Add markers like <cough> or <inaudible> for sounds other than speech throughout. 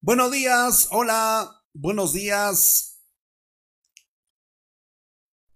Buenos días, hola, buenos días.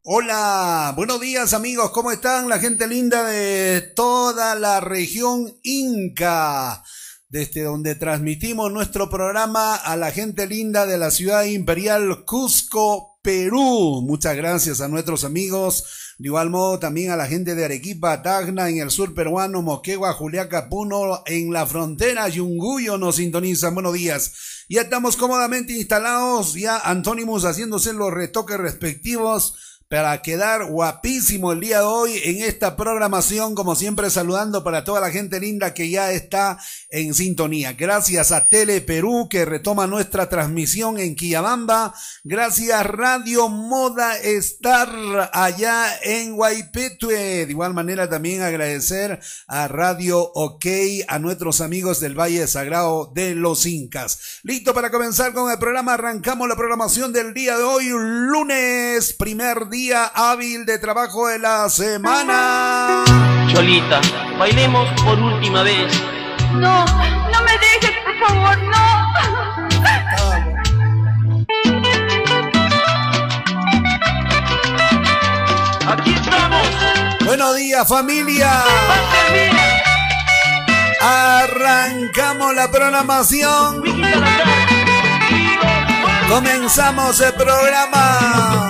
Hola, buenos días amigos, ¿cómo están? La gente linda de toda la región Inca, desde donde transmitimos nuestro programa a la gente linda de la ciudad imperial Cusco, Perú. Muchas gracias a nuestros amigos de igual modo, también a la gente de Arequipa, Tacna, en el sur peruano, Moquegua, Juliaca, Puno, en la frontera, Yunguyo nos sintonizan. Buenos días. Ya estamos cómodamente instalados, ya Antónimos haciéndose los retoques respectivos para quedar guapísimo el día de hoy en esta programación, como siempre saludando para toda la gente linda que ya está en sintonía. Gracias a Tele Perú que retoma nuestra transmisión en Quillabamba. Gracias Radio Moda Star allá en Guaipetue. De igual manera también agradecer a Radio OK, a nuestros amigos del Valle Sagrado de los Incas. Listo para comenzar con el programa. Arrancamos la programación del día de hoy, lunes, primer día día hábil de trabajo de la semana. Cholita, bailemos por última vez. No, no me dejes, por favor, no. Aquí estamos. Buenos días, familia. Arrancamos la programación. Comenzamos el programa.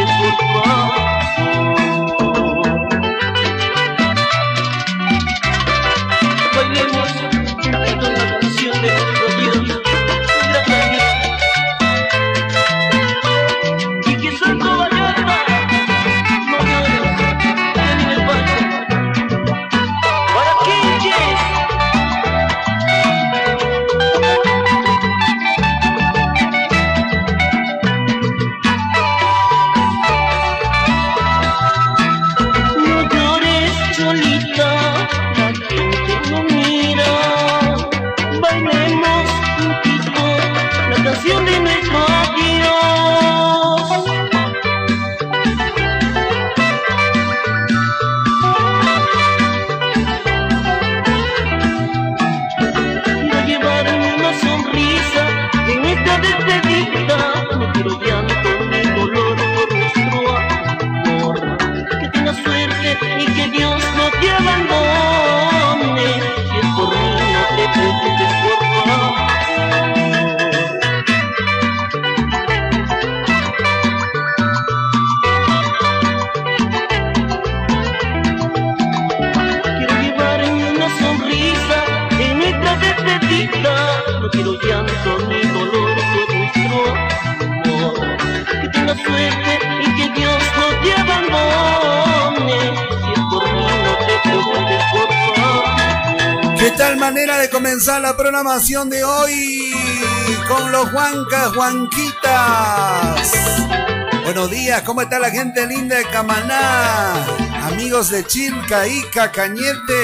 Camaná? Amigos de Chilca, Ica, Cañete.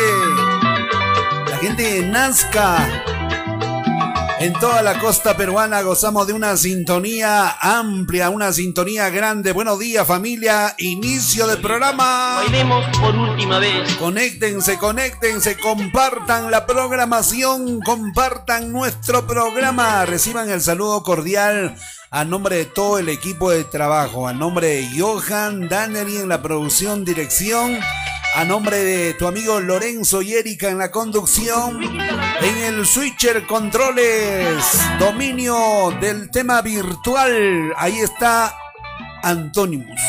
La gente de Nazca. En toda la costa peruana gozamos de una sintonía amplia, una sintonía grande. Buenos días familia, inicio del programa. Bailemos por última vez. Conéctense, conéctense, compartan la programación, compartan nuestro programa. Reciban el saludo cordial a nombre de todo el equipo de trabajo, a nombre de Johan Dannery en la producción, dirección a nombre de tu amigo Lorenzo y Erika en la conducción, en el switcher controles, dominio del tema virtual, ahí está Antonimus.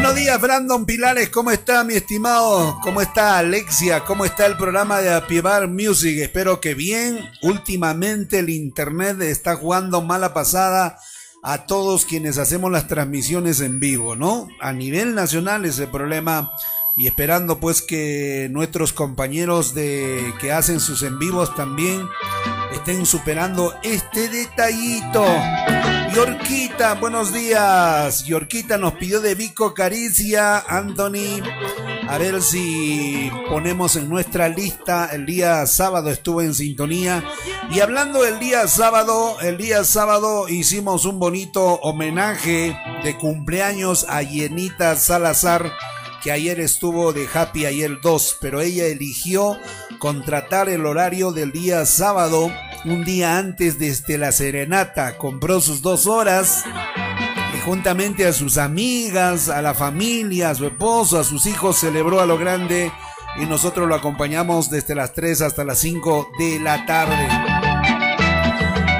Buenos días, Brandon Pilares. ¿Cómo está, mi estimado? ¿Cómo está, Alexia? ¿Cómo está el programa de Apivar Music? Espero que bien. Últimamente el internet está jugando mala pasada a todos quienes hacemos las transmisiones en vivo, ¿no? A nivel nacional ese problema y esperando pues que nuestros compañeros de que hacen sus en vivos también estén superando este detallito. Yorquita, buenos días. Yorquita nos pidió de Vico Caricia, Anthony. A ver si ponemos en nuestra lista. El día sábado estuvo en sintonía. Y hablando del día sábado, el día sábado hicimos un bonito homenaje de cumpleaños a Yenita Salazar que ayer estuvo de Happy ayer 2, pero ella eligió contratar el horario del día sábado, un día antes desde la serenata. Compró sus dos horas y juntamente a sus amigas, a la familia, a su esposo, a sus hijos, celebró a lo grande y nosotros lo acompañamos desde las 3 hasta las 5 de la tarde.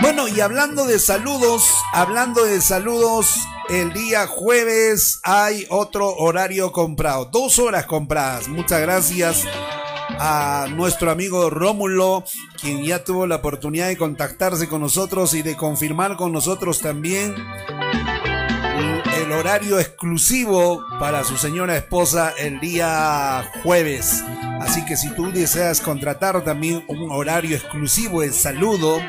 Bueno, y hablando de saludos, hablando de saludos, el día jueves hay otro horario comprado, dos horas compradas. Muchas gracias a nuestro amigo Rómulo, quien ya tuvo la oportunidad de contactarse con nosotros y de confirmar con nosotros también el horario exclusivo para su señora esposa el día jueves. Así que si tú deseas contratar también un horario exclusivo de saludo,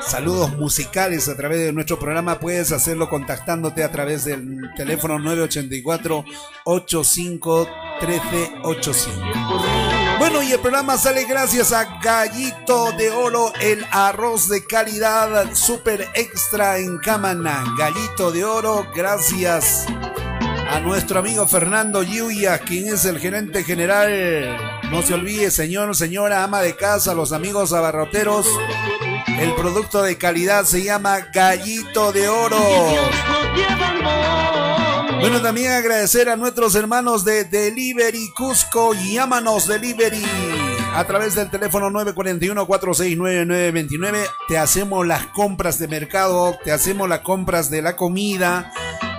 saludos musicales a través de nuestro programa, puedes hacerlo contactándote a través del teléfono 984 85 1385. Bueno, y el programa sale gracias a Gallito de Oro, el arroz de calidad super extra en Camaná. Gallito de Oro, gracias a nuestro amigo Fernando Yuya, quien es el gerente general. No se olvide, señor, señora, ama de casa, los amigos abarroteros. El producto de calidad se llama Gallito de Oro. Bueno, también agradecer a nuestros hermanos de Delivery Cusco. Llámanos Delivery a través del teléfono 941-469-929. Te hacemos las compras de mercado, te hacemos las compras de la comida,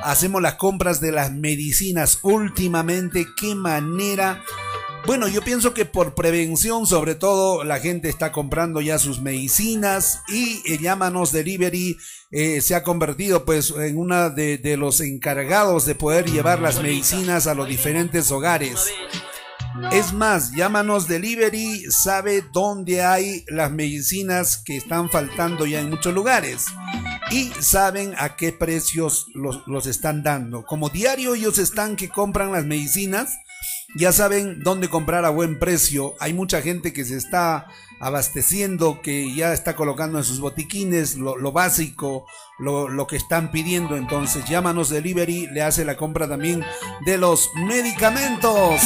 hacemos las compras de las medicinas. Últimamente, qué manera bueno, yo pienso que por prevención, sobre todo, la gente está comprando ya sus medicinas y eh, Llámanos Delivery eh, se ha convertido pues en una de, de los encargados de poder llevar las medicinas a los diferentes hogares. Es más, Llámanos Delivery sabe dónde hay las medicinas que están faltando ya en muchos lugares y saben a qué precios los, los están dando. Como diario ellos están que compran las medicinas, ya saben dónde comprar a buen precio. Hay mucha gente que se está abasteciendo, que ya está colocando en sus botiquines lo, básico, lo, que están pidiendo. Entonces, llámanos delivery, le hace la compra también de los medicamentos.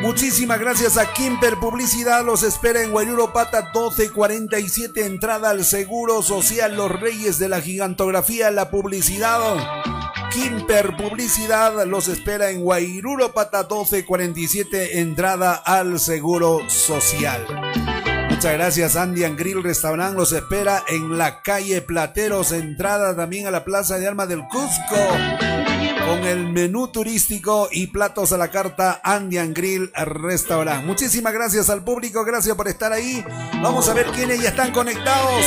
Muchísimas gracias a Kimper Publicidad. Los espera en Guayuro Pata 1247. Entrada al Seguro Social. Los Reyes de la Gigantografía. La publicidad. Kimper Publicidad los espera en Guairuro Pata 1247, entrada al Seguro Social. Muchas gracias, Andian Grill Restaurant los espera en la calle Plateros, entrada también a la Plaza de Armas del Cusco, con el menú turístico y platos a la carta Andian Grill Restaurant. Muchísimas gracias al público, gracias por estar ahí. Vamos a ver quiénes ya están conectados.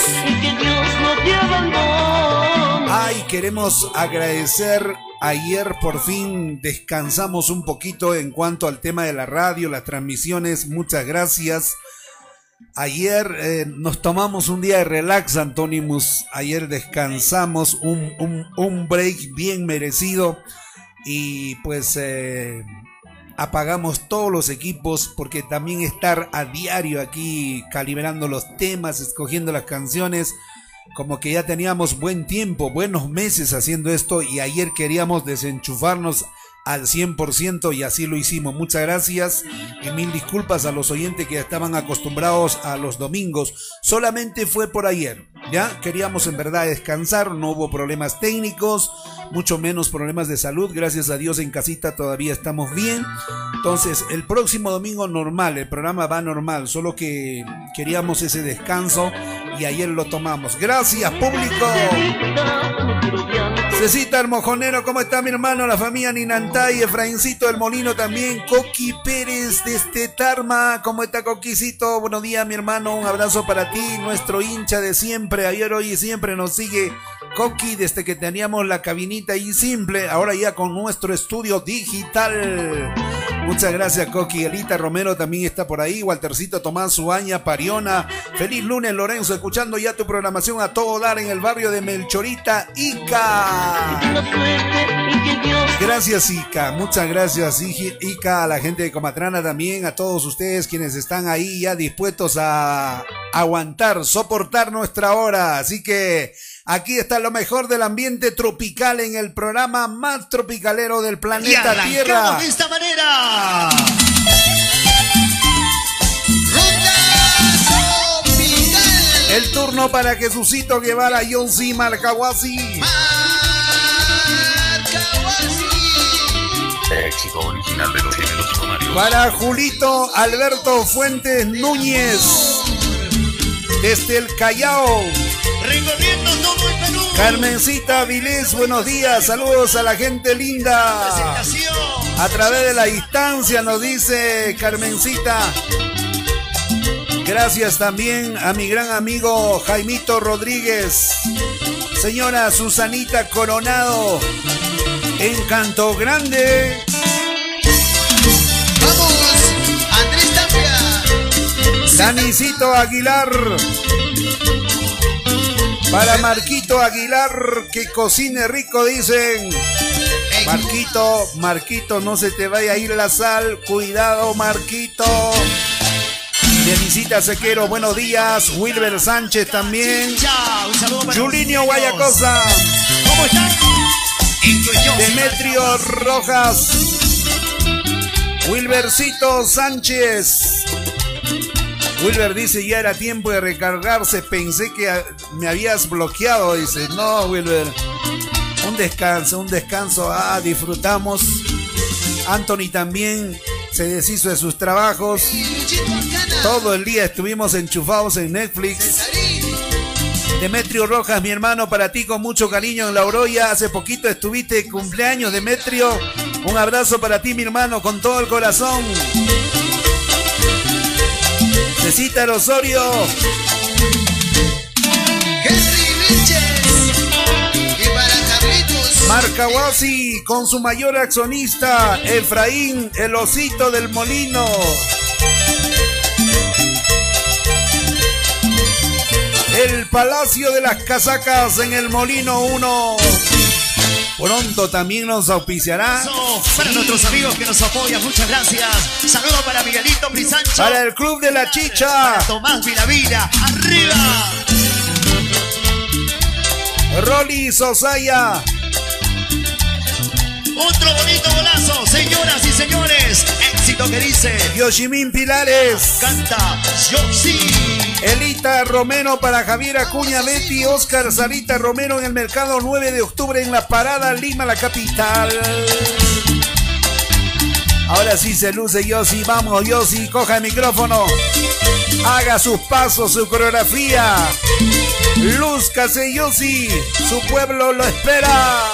Ay, queremos agradecer. Ayer por fin descansamos un poquito en cuanto al tema de la radio, las transmisiones. Muchas gracias. Ayer eh, nos tomamos un día de relax, Antonimus. Ayer descansamos, un, un, break bien merecido. Y pues eh, apagamos todos los equipos porque también estar a diario aquí calibrando los temas, escogiendo las canciones como que ya teníamos buen tiempo, buenos meses haciendo esto y ayer queríamos desenchufarnos al 100% y así lo hicimos. Muchas gracias y mil disculpas a los oyentes que estaban acostumbrados a los domingos. Solamente fue por ayer. Ya queríamos en verdad descansar, no hubo problemas técnicos, mucho menos problemas de salud. Gracias a Dios en casita todavía estamos bien. Entonces, el próximo domingo normal, el programa va normal, solo que queríamos ese descanso y ayer lo tomamos. Gracias, público. Cecita el Mojonero, ¿cómo está mi hermano? La familia Ninantay, Efraincito del Molino también, Coqui Pérez desde Tarma, ¿cómo está Coquicito? Buenos días mi hermano, un abrazo para ti, nuestro hincha de siempre, ayer, hoy y siempre nos sigue Coqui desde que teníamos la cabinita y simple, ahora ya con nuestro estudio digital. Muchas gracias, Coqui. Elita Romero también está por ahí. Waltercito Tomás Suaña, Pariona. Feliz lunes, Lorenzo, escuchando ya tu programación a todo dar en el barrio de Melchorita, Ica. Gracias, Ica. Muchas gracias, Ica, a la gente de Comatrana también, a todos ustedes quienes están ahí ya dispuestos a aguantar, soportar nuestra hora. Así que. Aquí está lo mejor del ambiente tropical en el programa más tropicalero del planeta y Tierra. de esta manera. El turno para Jesucito Guevara, John C. Marcahuasi. Éxito original de los géneros Para Julito Alberto Fuentes Núñez. Desde el Callao. Recorriendo todo el Perú. Carmencita Vilés, buenos días. Saludos a la gente linda. A través de la distancia nos dice Carmencita. Gracias también a mi gran amigo Jaimito Rodríguez. Señora Susanita Coronado. En Canto Grande. Vamos, Andrés Tapia. Danicito Aguilar. Para Marquito Aguilar, que cocine rico, dicen. Marquito, Marquito, no se te vaya a ir la sal. Cuidado, Marquito. Felicita Sequero, buenos días. Wilber Sánchez también. Julinio Guayacosa. ¿Cómo están? Demetrio Rojas. Wilbercito Sánchez. Wilber dice, ya era tiempo de recargarse, pensé que me habías bloqueado. Dice, no, Wilber. Un descanso, un descanso. Ah, disfrutamos. Anthony también se deshizo de sus trabajos. Todo el día estuvimos enchufados en Netflix. Demetrio Rojas, mi hermano, para ti con mucho cariño en La Oroya. Hace poquito estuviste cumpleaños, Demetrio. Un abrazo para ti, mi hermano, con todo el corazón. Necesita Osorio. Marca Wasi con su mayor accionista, Efraín, el osito del molino. El Palacio de las Casacas en el Molino 1. Pronto también nos auspiciará. Para nuestros amigos que nos apoyan, muchas gracias. Saludos para Miguelito Brisancho. Para el Club de la Chicha. Para Tomás Vilavira. ¡Arriba! Rolly Sosaya. Otro bonito golazo, señoras y señores. Éxito que dice. Yoshimin Pilares. Canta Yoshi. Elita Romero para Javier Acuña Betty, Oscar Sarita Romero en el mercado 9 de octubre en la parada Lima, la capital. Ahora sí se luce Yossi, vamos Yossi, coja el micrófono. Haga sus pasos, su coreografía. Lúzcase Yossi, su pueblo lo espera.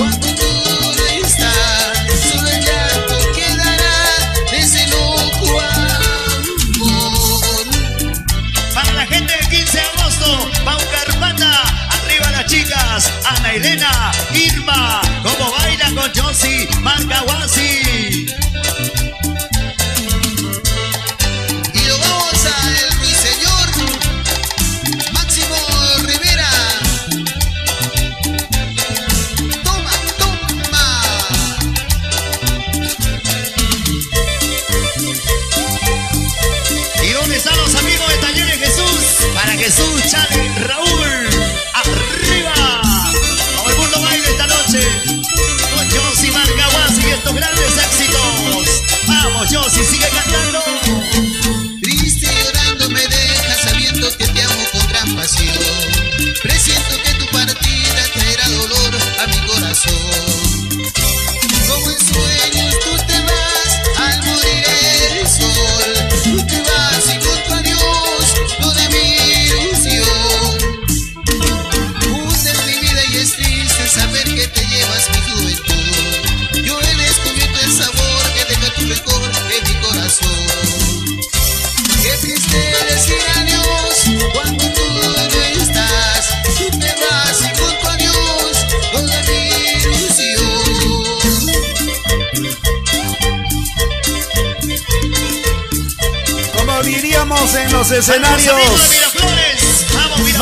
Vamos, Josie, sigue cantando. Los escenarios. Miraflores. Vamos, Miraflores.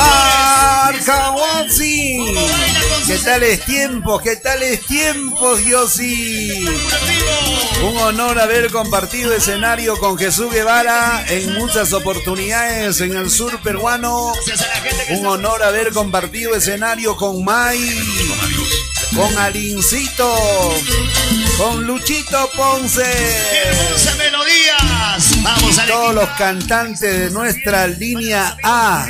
Marcahuasi. ¿Cómo baila con ¿Qué tales tiempos? ¿Qué tales tiempos, vivo. Un honor haber compartido escenario con Jesús Guevara en muchas oportunidades en el sur peruano. Un honor haber compartido escenario con Mai, con Alincito, con Luchito Ponce. Vamos a Todos los cantantes de nuestra línea A.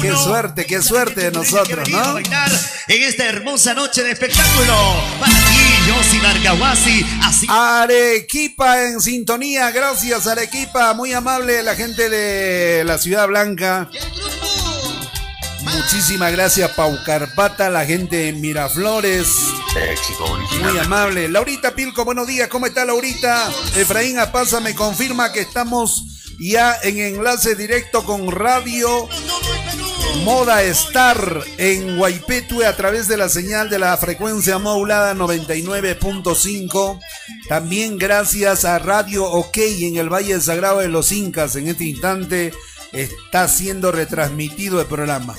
Qué suerte, qué suerte de nosotros, ¿no? En esta hermosa noche de espectáculo. Para ti, Yossi Marcahuasi. Arequipa en sintonía, gracias Arequipa, muy amable la gente de la Ciudad Blanca. Muchísimas gracias Paucarpata, la gente de Miraflores, Original. muy amable. Laurita Pilco, buenos días, ¿cómo está Laurita? Efraín Apaza me confirma que estamos ya en enlace directo con Radio Moda Star en Guaipetue a través de la señal de la frecuencia modulada 99.5. También gracias a Radio OK en el Valle Sagrado de los Incas. En este instante está siendo retransmitido el programa.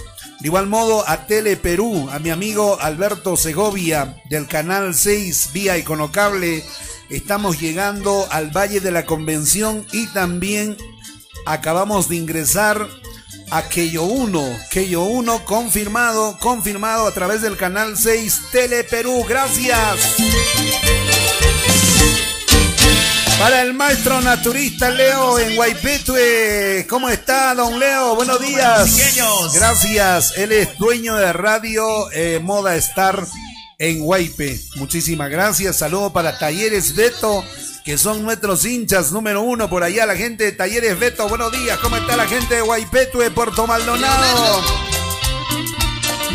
De igual modo a Tele Perú, a mi amigo Alberto Segovia del Canal 6 vía Iconocable. Estamos llegando al Valle de la Convención y también acabamos de ingresar a Keyo 1. Keyo 1 confirmado, confirmado a través del canal 6 Tele Perú. Gracias. Para el maestro naturista Leo en Guaipetue. ¿Cómo está, don Leo? Buenos días. Gracias. Él es dueño de Radio eh, Moda Star en Guaype. Muchísimas gracias. Saludos para Talleres Beto, que son nuestros hinchas número uno por allá. La gente de Talleres Beto. Buenos días. ¿Cómo está la gente de Guaipetue, Puerto Maldonado?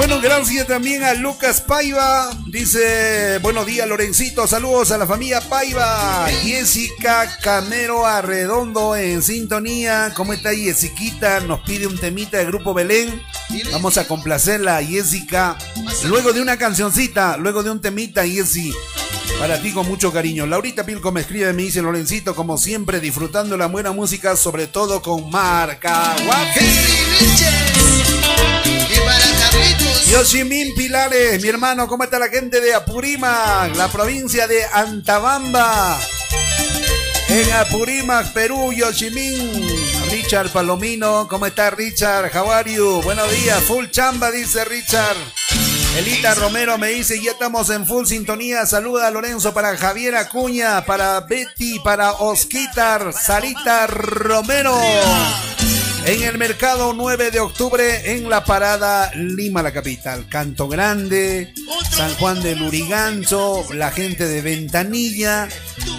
Bueno, gracias también a Lucas Paiva. Dice, buenos días Lorencito, saludos a la familia Paiva. Jessica Camero Arredondo en sintonía. ¿Cómo está Jessiquita? Nos pide un temita de Grupo Belén. Vamos a complacerla Jessica. Luego de una cancioncita, luego de un temita, Jessy. Para ti con mucho cariño. Laurita Pilco me escribe, me dice Lorencito, como siempre, disfrutando la buena música, sobre todo con Marca Guapi. Yoshimin Pilares, mi hermano, ¿cómo está la gente de Apurímac, la provincia de Antabamba? En Apurímac, Perú, Yoshimin. Richard Palomino, ¿cómo está Richard? How are you? Buenos días, full chamba, dice Richard. Elita Romero me dice, ya estamos en full sintonía. Saluda a Lorenzo para Javier Acuña, para Betty, para Osquitar, Sarita Romero. En el mercado 9 de octubre en la parada Lima, la capital. Canto Grande, San Juan de Lurigancho, la gente de Ventanilla.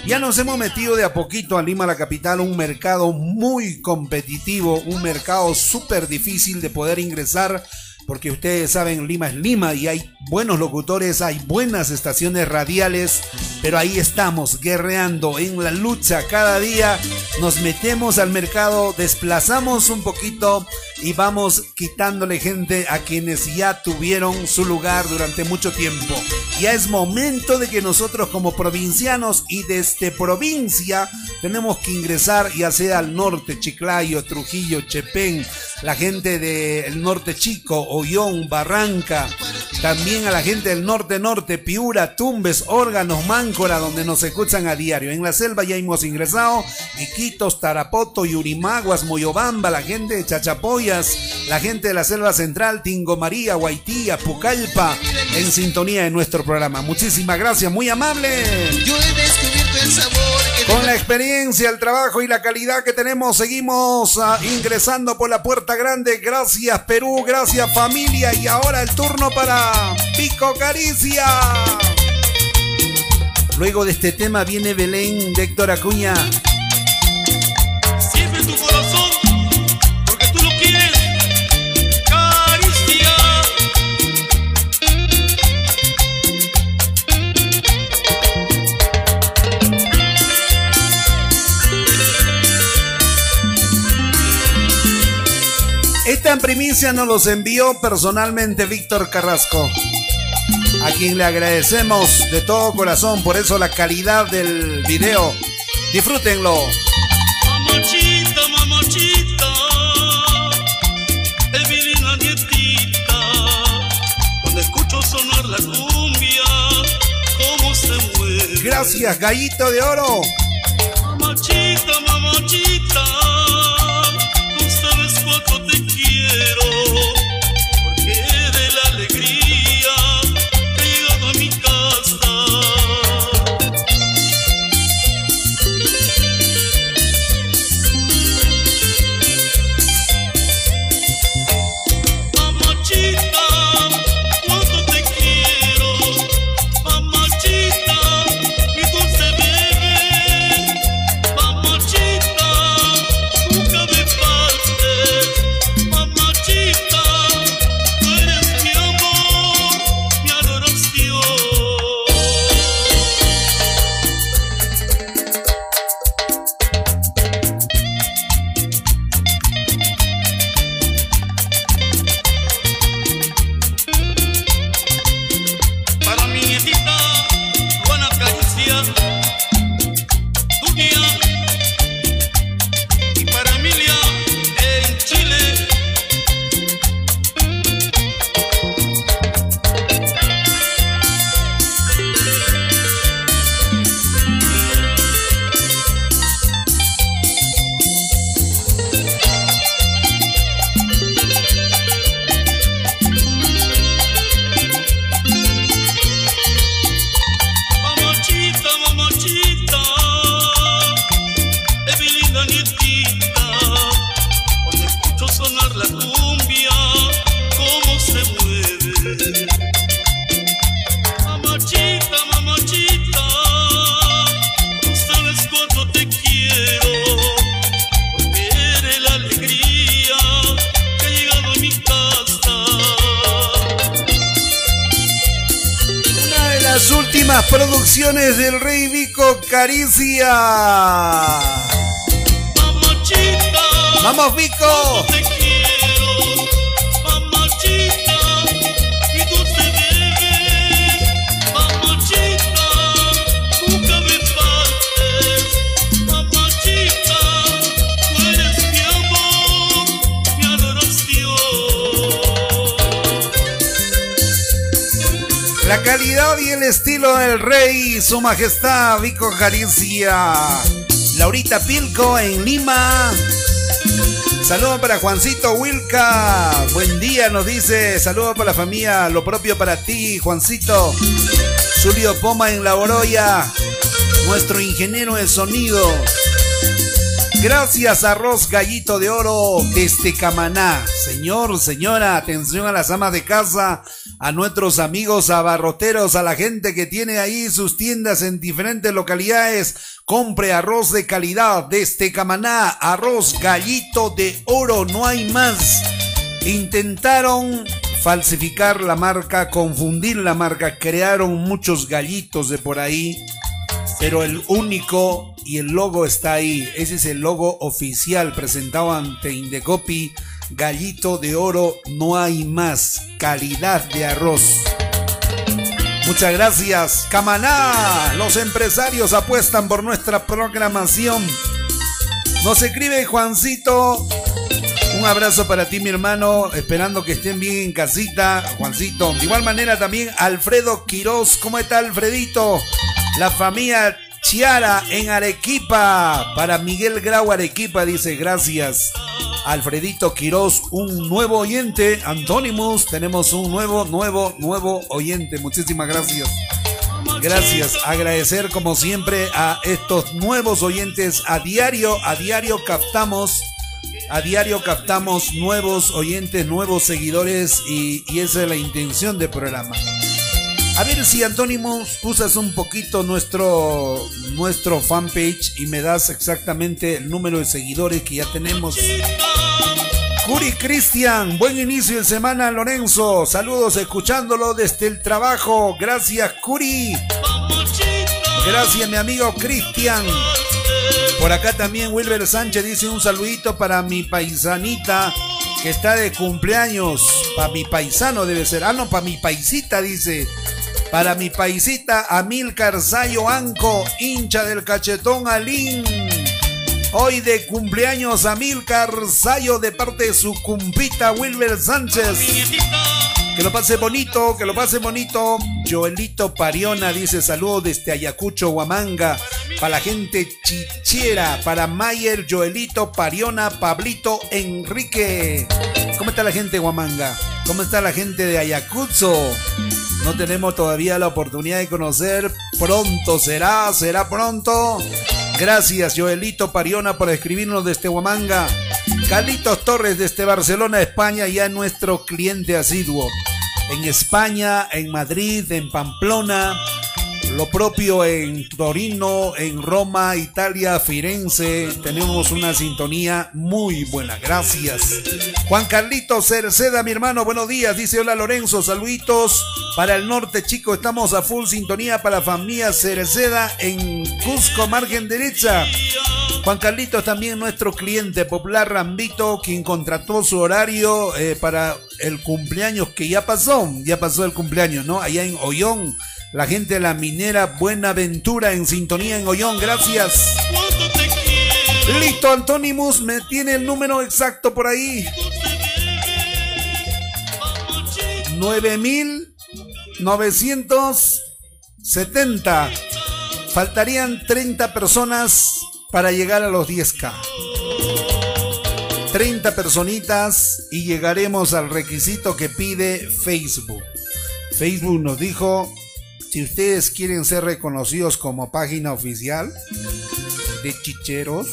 Ya nos hemos metido de a poquito a Lima, la capital, un mercado muy competitivo, un mercado súper difícil de poder ingresar. Porque ustedes saben, Lima es Lima y hay buenos locutores, hay buenas estaciones radiales, pero ahí estamos guerreando en la lucha cada día. Nos metemos al mercado, desplazamos un poquito y vamos quitándole gente a quienes ya tuvieron su lugar durante mucho tiempo. Ya es momento de que nosotros como provincianos y desde provincia tenemos que ingresar ya sea al norte, Chiclayo, Trujillo, Chepén, la gente del norte chico, Ollón, Barranca, también a la gente del norte norte, Piura, Tumbes, Órganos, Máncora, donde nos escuchan a diario. En la selva ya hemos ingresado, Iquitos, Tarapoto, Yurimaguas, Moyobamba, la gente de La gente de la selva central, Tingo María, Guaitía, Pucallpa, en sintonía de nuestro programa. Muchísimas gracias, muy amable. Yo he descubierto el sabor Con la experiencia, el trabajo y la calidad que tenemos. Seguimos ah, ingresando por la puerta grande. Gracias Perú, gracias familia. Y ahora el turno para Pico Caricia. Luego de este tema viene Belén de Héctor Acuña. Primicia nos los envió personalmente Víctor Carrasco, a quien le agradecemos de todo corazón, por eso la calidad del video. Disfrútenlo. Mamachita, mamachita. Evelina nietita. Cuando escucho sonar la cumbia, cómo se mueve. Gracias, Gallito de Oro. Producciones del Rey Vico Caricia. Mamachita, ¡Vamos, Vico! La calidad y el estilo del rey, su majestad Vico Caricia. Laurita Pilco en Lima. Saludos para Juancito Wilca. Buen día, nos dice. Saludos para la familia. Lo propio para ti, Juancito. Julio Poma en La Oroya. Nuestro ingeniero de sonido. Gracias, arroz gallito de oro desde Camaná. Señor, señora, atención a las amas de casa, a nuestros amigos abarroteros, a la gente que tiene ahí sus tiendas en diferentes localidades. Compre arroz de calidad desde Camaná, arroz gallito de oro, no hay más. Intentaron falsificar la marca, confundir la marca, crearon muchos gallitos de por ahí pero el único y el logo está ahí. Ese es el logo oficial presentado ante Indecopi. Gallito de oro, no hay más. Calidad de arroz. Muchas gracias. Camaná, los empresarios apuestan por nuestra programación. Nos escribe Juancito. Un abrazo para ti, mi hermano. Esperando que estén bien en casita, Juancito. De igual manera también Alfredo Quiroz. ¿Cómo está Alfredito? La familia Chiara en Arequipa. Para Miguel Grau Arequipa dice gracias. Alfredito Quiroz, un nuevo oyente. Antónimos, tenemos un nuevo, nuevo, nuevo oyente. Muchísimas gracias. Gracias, agradecer como siempre a estos nuevos oyentes. A diario, a diario captamos, a diario captamos nuevos oyentes, nuevos seguidores y, y esa es la intención del programa. A ver si Antónimos usas un poquito nuestro, nuestro fanpage y me das exactamente el número de seguidores que ya tenemos. Curi Cristian, buen inicio de semana Lorenzo. Saludos escuchándolo desde el trabajo. Gracias Curi. Gracias mi amigo Cristian. Por acá también Wilber Sánchez dice un saludito para mi paisanita que está de cumpleaños. Para mi paisano debe ser. Ah, no, para mi paisita dice. Para mi paisita Amilcar Sayo Anco, hincha del cachetón Alín. Hoy de cumpleaños Amilcar Sayo de parte de su cumpita Wilber Sánchez. Que lo pase bonito, que lo pase bonito. Joelito Pariona dice saludos desde Ayacucho, Huamanga. Para la gente chichera, para Mayer, Joelito Pariona, Pablito Enrique. ¿Cómo está la gente de? ¿Cómo está la gente de Ayacucho? No tenemos todavía la oportunidad de conocer. Pronto será, será pronto. Gracias, Joelito Pariona, por escribirnos desde Huamanga. Carlitos Torres desde Barcelona, España, ya nuestro cliente asiduo. En España, en Madrid, en Pamplona, lo propio en Torino, en Roma, Italia, Firenze. Tenemos una sintonía muy buena. Gracias. Juan Carlitos Cerceda, mi hermano, buenos días. Dice hola Lorenzo, saluditos para el norte, chicos. Estamos a full sintonía para la familia Cerceda en Cusco, margen derecha. Juan Carlitos también nuestro cliente popular Rambito, quien contrató su horario eh, para el cumpleaños que ya pasó, ya pasó el cumpleaños, ¿no? Allá en Ollón, la gente de la minera Buenaventura en sintonía en Ollón, gracias. Listo, Antonimus, me tiene el número exacto por ahí. 9970. Faltarían 30 personas para llegar a los 10K. 30 personitas y llegaremos al requisito que pide Facebook. Facebook nos dijo, si ustedes quieren ser reconocidos como página oficial de chicheros,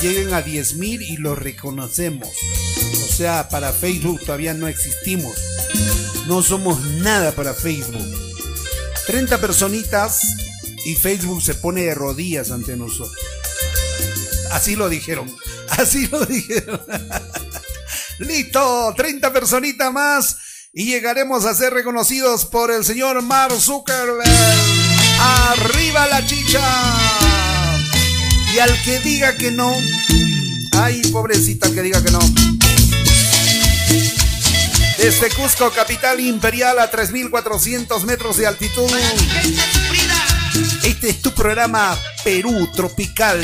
lleguen a 10.000 y los reconocemos. O sea, para Facebook todavía no existimos. No somos nada para Facebook. 30 personitas y Facebook se pone de rodillas ante nosotros. Así lo dijeron. <laughs> Así lo dijeron. <laughs> Listo, 30 personitas más y llegaremos a ser reconocidos por el señor Mark Zuckerberg. Arriba la chicha. Y al que diga que no, ay, pobrecita, al que diga que no. Desde Cusco, capital imperial, a 3.400 metros de altitud. Este es tu programa Perú Tropical.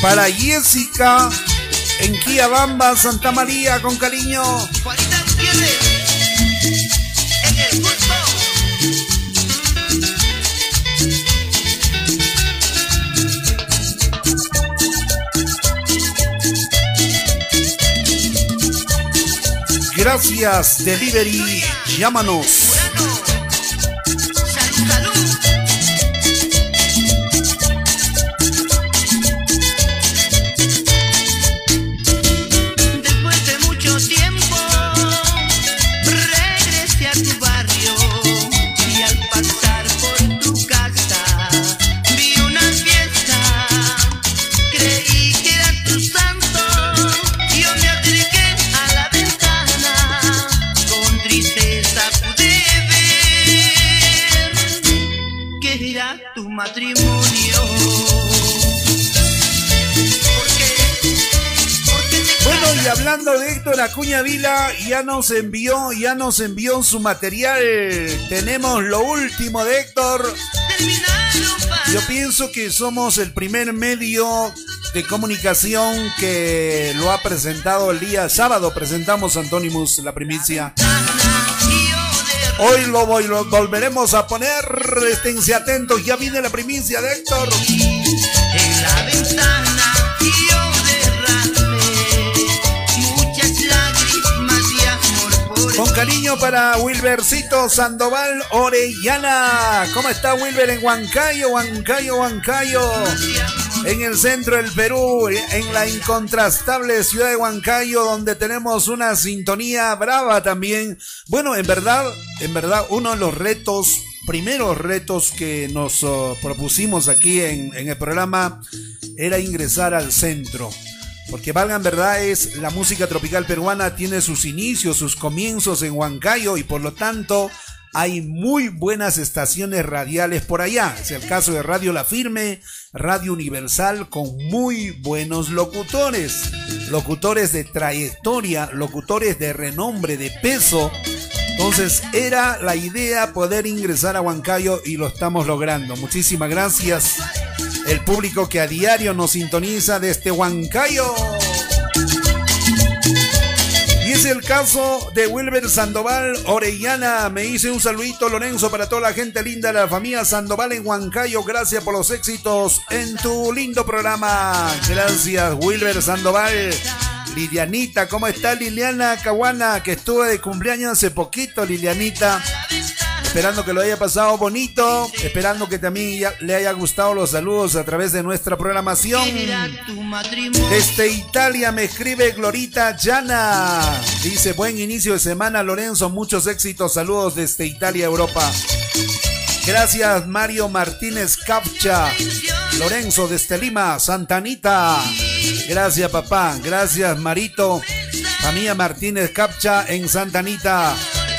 Para Jessica en Quillabamba, Santa María, con cariño. Juanita en el culto. Gracias, Delivery. Llámanos. Acuña Vila, ya nos envió, ya nos envió su material. Tenemos lo último de Héctor. Yo pienso que somos el primer medio de comunicación que lo ha presentado el día sábado. Presentamos Antonimus, la primicia. Hoy lo, voy- lo volveremos a poner. Esténse atentos, ya viene la primicia de Héctor. Con cariño para Wilbercito Sandoval Orellana. ¿Cómo está Wilber en Huancayo, Huancayo, Huancayo? En el centro del Perú, en la incontrastable ciudad de Huancayo, donde tenemos una sintonía brava también. Bueno, en verdad, en verdad, uno de los retos, primeros retos que nos oh, propusimos aquí en, en el programa era ingresar al centro. Porque valgan verdades, la música tropical peruana tiene sus inicios, sus comienzos en Huancayo y por lo tanto hay muy buenas estaciones radiales por allá. Es el caso de Radio La Firme, Radio Universal, con muy buenos locutores. Locutores de trayectoria, locutores de renombre, de peso. Entonces era la idea poder ingresar a Huancayo y lo estamos logrando. Muchísimas gracias. El público que a diario nos sintoniza desde Huancayo. Y es el caso de Wilber Sandoval Orellana. Me hice un saludito, Lorenzo, para toda la gente linda de la familia Sandoval en Huancayo. Gracias por los éxitos en tu lindo programa. Gracias, Wilber Sandoval. Lilianita, ¿cómo está Liliana Caguana? Que estuvo de cumpleaños hace poquito, Lilianita. Esperando que lo haya pasado bonito, esperando que también ya- le haya gustado los saludos a través de nuestra programación. Desde Italia me escribe Glorita Llana. Dice, buen inicio de semana, Lorenzo. Muchos éxitos. Saludos desde Italia, Europa. Gracias, Mario Martínez Capcha. Lorenzo desde Lima, Santanita. Gracias, papá. Gracias, Marito. Familia Martínez Capcha en Santanita.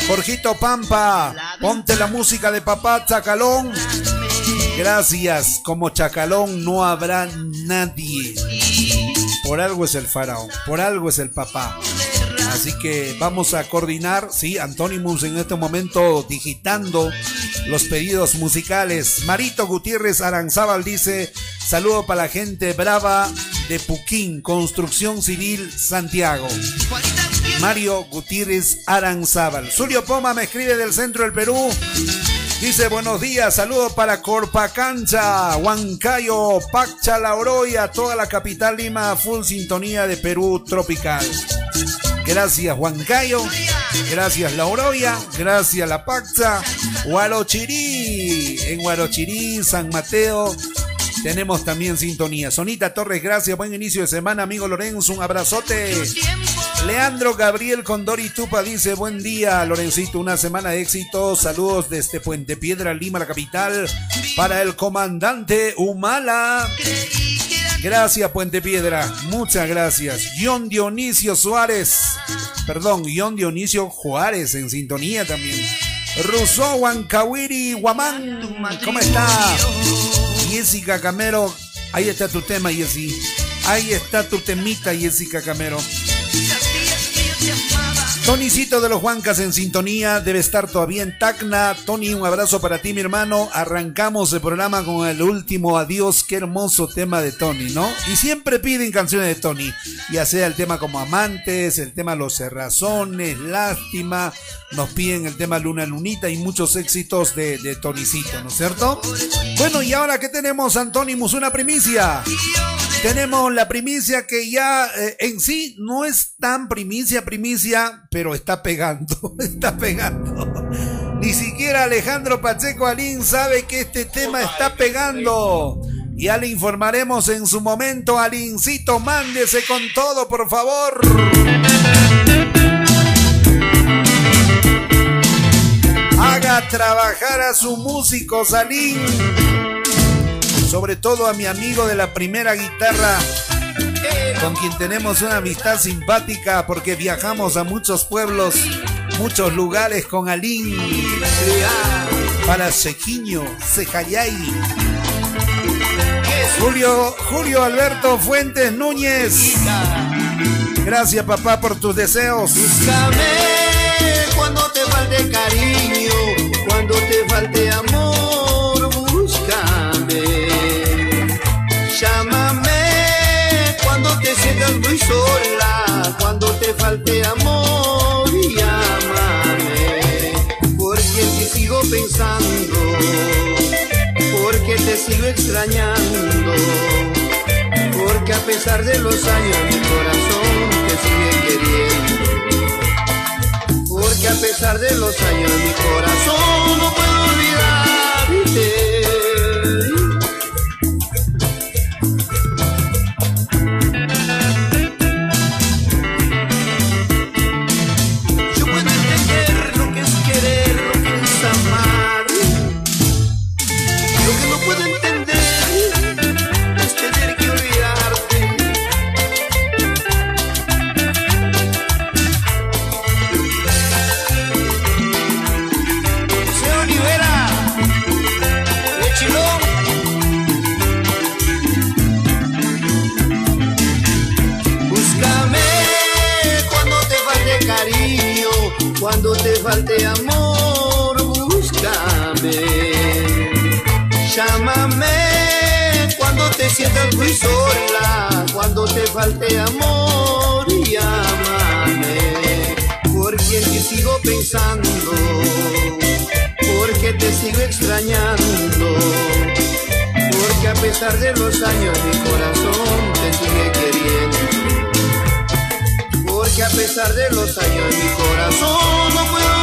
Jorgito Pampa, ponte la música de papá Chacalón. Gracias, como Chacalón no habrá nadie. Por algo es el faraón, por algo es el papá. Así que vamos a coordinar, sí, Antonimus en este momento digitando los pedidos musicales. Marito Gutiérrez Aranzábal dice, saludo para la gente brava de Puquín, Construcción Civil Santiago. Mario Gutiérrez Aranzábal. Zulio Poma me escribe del centro del Perú. Dice buenos días, saludos para Corpacancha, Huancayo, Pacha, La Oroya, toda la capital Lima, full sintonía de Perú tropical. Gracias Huancayo, gracias La Oroya, gracias La Pacha, Huarochirí, en Huarochirí, San Mateo, tenemos también sintonía. Sonita Torres, gracias, buen inicio de semana, amigo Lorenzo, un abrazote. Leandro Gabriel Condori Tupa dice, buen día Lorencito, una semana de éxito, saludos desde Puente Piedra, Lima, la capital, para el comandante Humala. Gracias Puente Piedra, muchas gracias. John Dionisio Suárez, perdón, John Dionisio Juárez en sintonía también. Rousseau Huancawiri Guamán, ¿cómo está? Jessica Camero, ahí está tu tema, Jessy. Ahí está tu temita, Jessica Camero. Tonicito de los Juancas en sintonía, debe estar todavía en Tacna. Tony, un abrazo para ti, mi hermano. Arrancamos el programa con el último adiós. Qué hermoso tema de Tony, ¿no? Y siempre piden canciones de Tony, ya sea el tema como Amantes, el tema Los Cerrazones, Lástima. Nos piden el tema Luna Lunita y muchos éxitos de, de Tonicito, ¿no es cierto? Bueno, y ahora que tenemos, Antonimus, una primicia. Tenemos la primicia que ya eh, en sí no es tan primicia, primicia, pero está pegando, <laughs> está pegando. Ni siquiera Alejandro Pacheco Alín sabe que este tema está pegando. Ya le informaremos en su momento. Alincito, mándese con todo, por favor. Haga trabajar a su músico, Salín. Sobre todo a mi amigo de la primera guitarra, con quien tenemos una amistad simpática porque viajamos a muchos pueblos, muchos lugares con Alín. Para Sequiño, Sejayay. Julio, Julio Alberto Fuentes Núñez. Gracias papá por tus deseos. Búscame cuando te falte cariño, cuando te falte amor, sola, cuando te falte amor, llámame. Porque en ti sigo pensando, porque te sigo extrañando. Porque a pesar de los años mi corazón te sigue queriendo. Porque a pesar de los años mi corazón no puedo olvidarte. Sientas muy sola, cuando te falte amor, llámame. Porque en ti sigo pensando, porque te sigo extrañando. Porque a pesar de los años mi corazón te sigue queriendo. Porque a pesar de los años mi corazón no puedo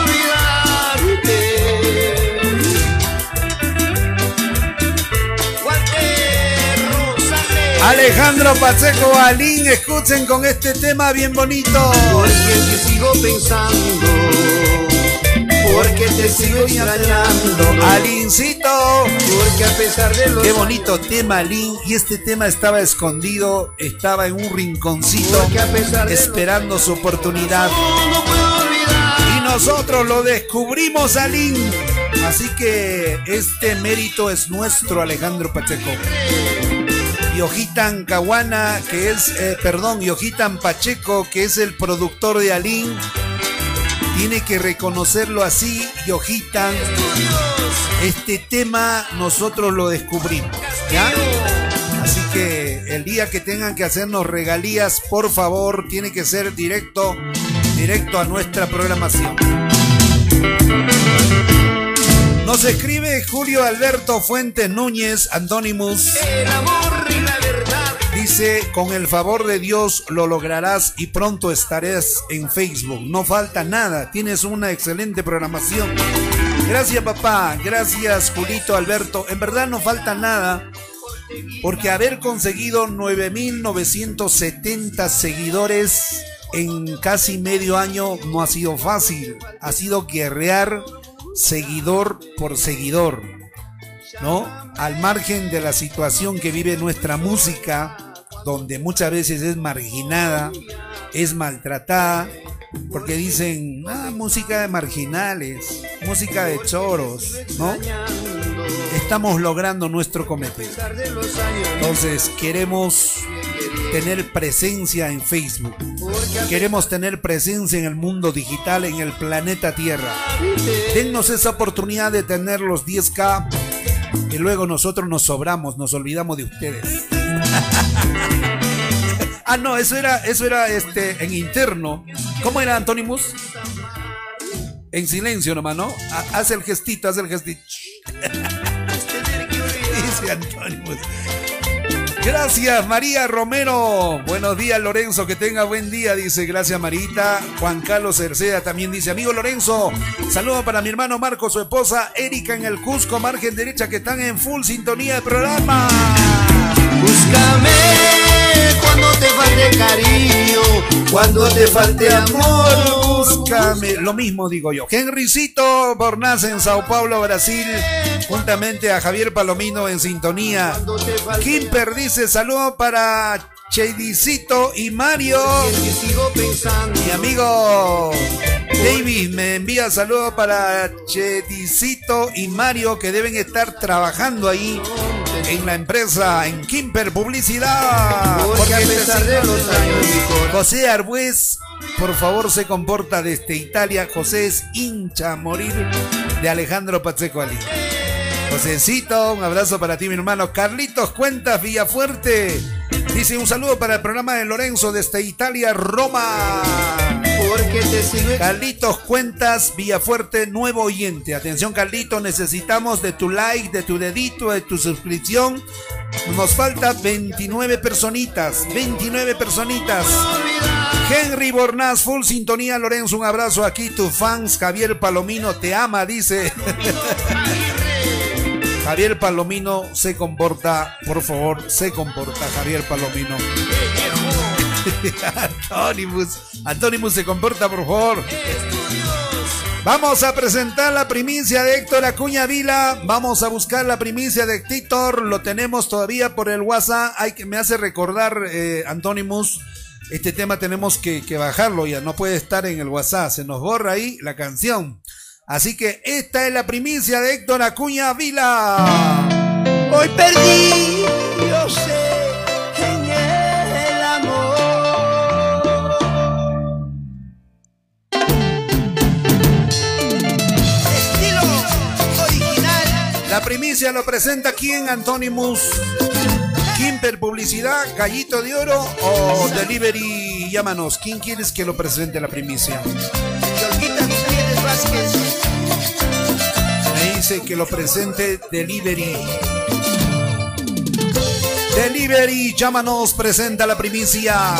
Alejandro Pacheco Alín, escuchen con este tema bien bonito. Porque te sigo pensando, porque te sigo extrañando, Alincito. porque a pesar de los Qué bonito tema, Alín. Y este tema estaba escondido, estaba en un rinconcito, a pesar esperando su oportunidad. años no puedo olvidar. Y nosotros lo descubrimos, Alín. Así que este mérito es nuestro, Alejandro Pacheco. Yojitan Caguana, que es, eh, perdón, Yojitan Pacheco, que es el productor de Alín, tiene que reconocerlo así, Yojitan. Este tema nosotros lo descubrimos, ¿ya? Así que el día que tengan que hacernos regalías, por favor, tiene que ser directo, directo a nuestra programación. Nos escribe Julio Alberto Fuentes Núñez, Anonymous. El amor Dice, con el favor de Dios lo lograrás y pronto estarás en Facebook. No falta nada, tienes una excelente programación. Gracias papá, gracias Julito Alberto. En verdad no falta nada, porque haber conseguido 9.970 seguidores en casi medio año no ha sido fácil. Ha sido guerrear seguidor por seguidor. ¿No? Al margen de la situación que vive nuestra música, donde muchas veces es marginada, es maltratada, porque dicen, ah, música de marginales, música de choros, ¿no? Estamos logrando nuestro cometido. Entonces, queremos tener presencia en Facebook. Queremos tener presencia en el mundo digital, en el planeta Tierra. Dennos esa oportunidad de tener los 10K y luego nosotros nos sobramos, nos olvidamos de ustedes. <laughs> ah, no, eso era, eso era este en interno. ¿Cómo era Antonimus? En silencio nomás, ¿no? Ha- Haz el gestito, haz el gestito. <laughs> Dice Antonimus. Gracias, María Romero. Buenos días, Lorenzo. Que tenga buen día, dice. Gracias, Marita. Juan Carlos Cerceda también dice, amigo Lorenzo, saludo para mi hermano Marco, su esposa Erika en el Cusco, margen derecha, que están en full sintonía de programa. Búscame cuando te falte cariño, cuando te falte amor. Búscame. Lo mismo digo yo. Henrycito Bornaz en Sao Paulo, Brasil, juntamente a Javier Palomino en sintonía. Kimper dice saludo para Cheidicito y Mario. que sigo pensando. Mi amigo David me envía saludos para Cheticito y Mario que deben estar trabajando ahí en la empresa en Kimper Publicidad. Porque a pesar de los años, mi corazón. José Arbues, por favor, se comporta desde Italia. José es hincha a morir de Alejandro Pacheco Ali. Josécito, un abrazo para ti, mi hermano. Carlitos Cuentas Villafuerte. Dice un saludo para el programa de Lorenzo desde Italia, Roma. Porque te sigo Carlitos Cuentas Villafuerte, nuevo oyente. Atención, Carlitos, necesitamos de tu like, de tu dedito, de tu suscripción. Nos falta 29 personitas, 29 personitas. Henry Bornaz, full sintonía, Lorenzo, un abrazo aquí, tu fans, Javier Palomino, te ama, dice. <laughs> Javier Palomino se comporta, por favor, se comporta, Javier Palomino. <laughs> Antonimus, Antonimus se comporta, por favor. Vamos a presentar la primicia de Héctor Acuña Vila. Vamos a buscar la primicia de Héctor. Lo tenemos todavía por el WhatsApp. Hay que, me hace recordar, eh, Antonimus. Este tema tenemos que, que bajarlo ya. No puede estar en el WhatsApp. Se nos borra ahí la canción. Así que esta es la primicia de Héctor Acuña Vila. Hoy perdí, yo sé, en el amor. Estilo original. La primicia lo presenta quién, Antonimus. Kimper Publicidad, Gallito de Oro o Delivery Llámanos. ¿Quién quieres que lo presente la primicia? Vázquez. Que lo presente Delivery. Delivery, llámanos, presenta la primicia.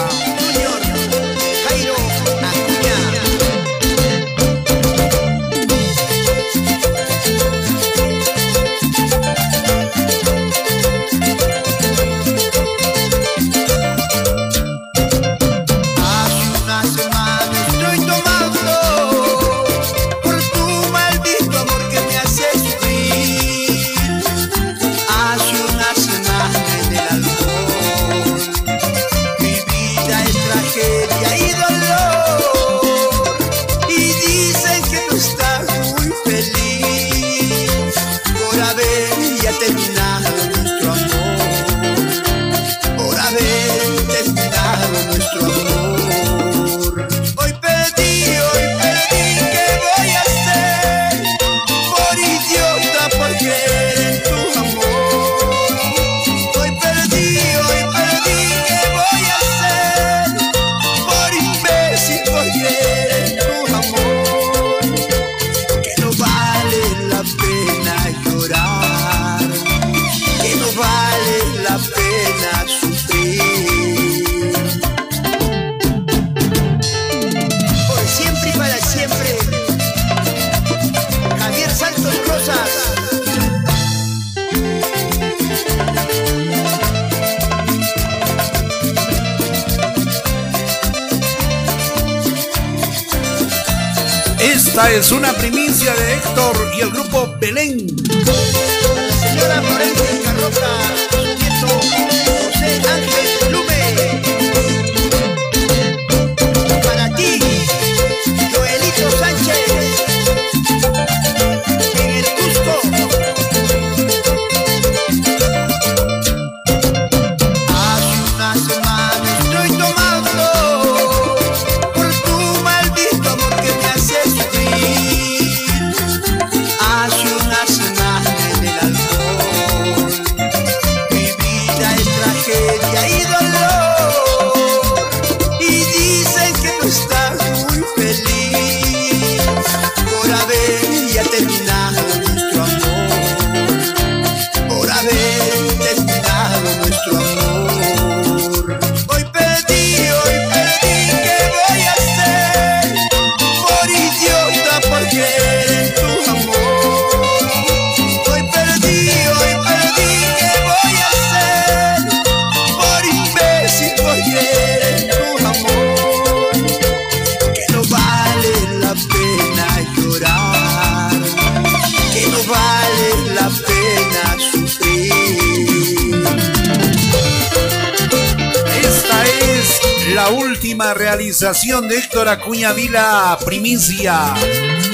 Realización de Héctor Acuña Vila Primicia.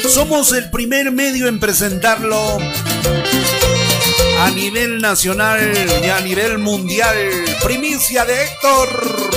Somos el primer medio en presentarlo a nivel nacional y a nivel mundial. Primicia de Héctor.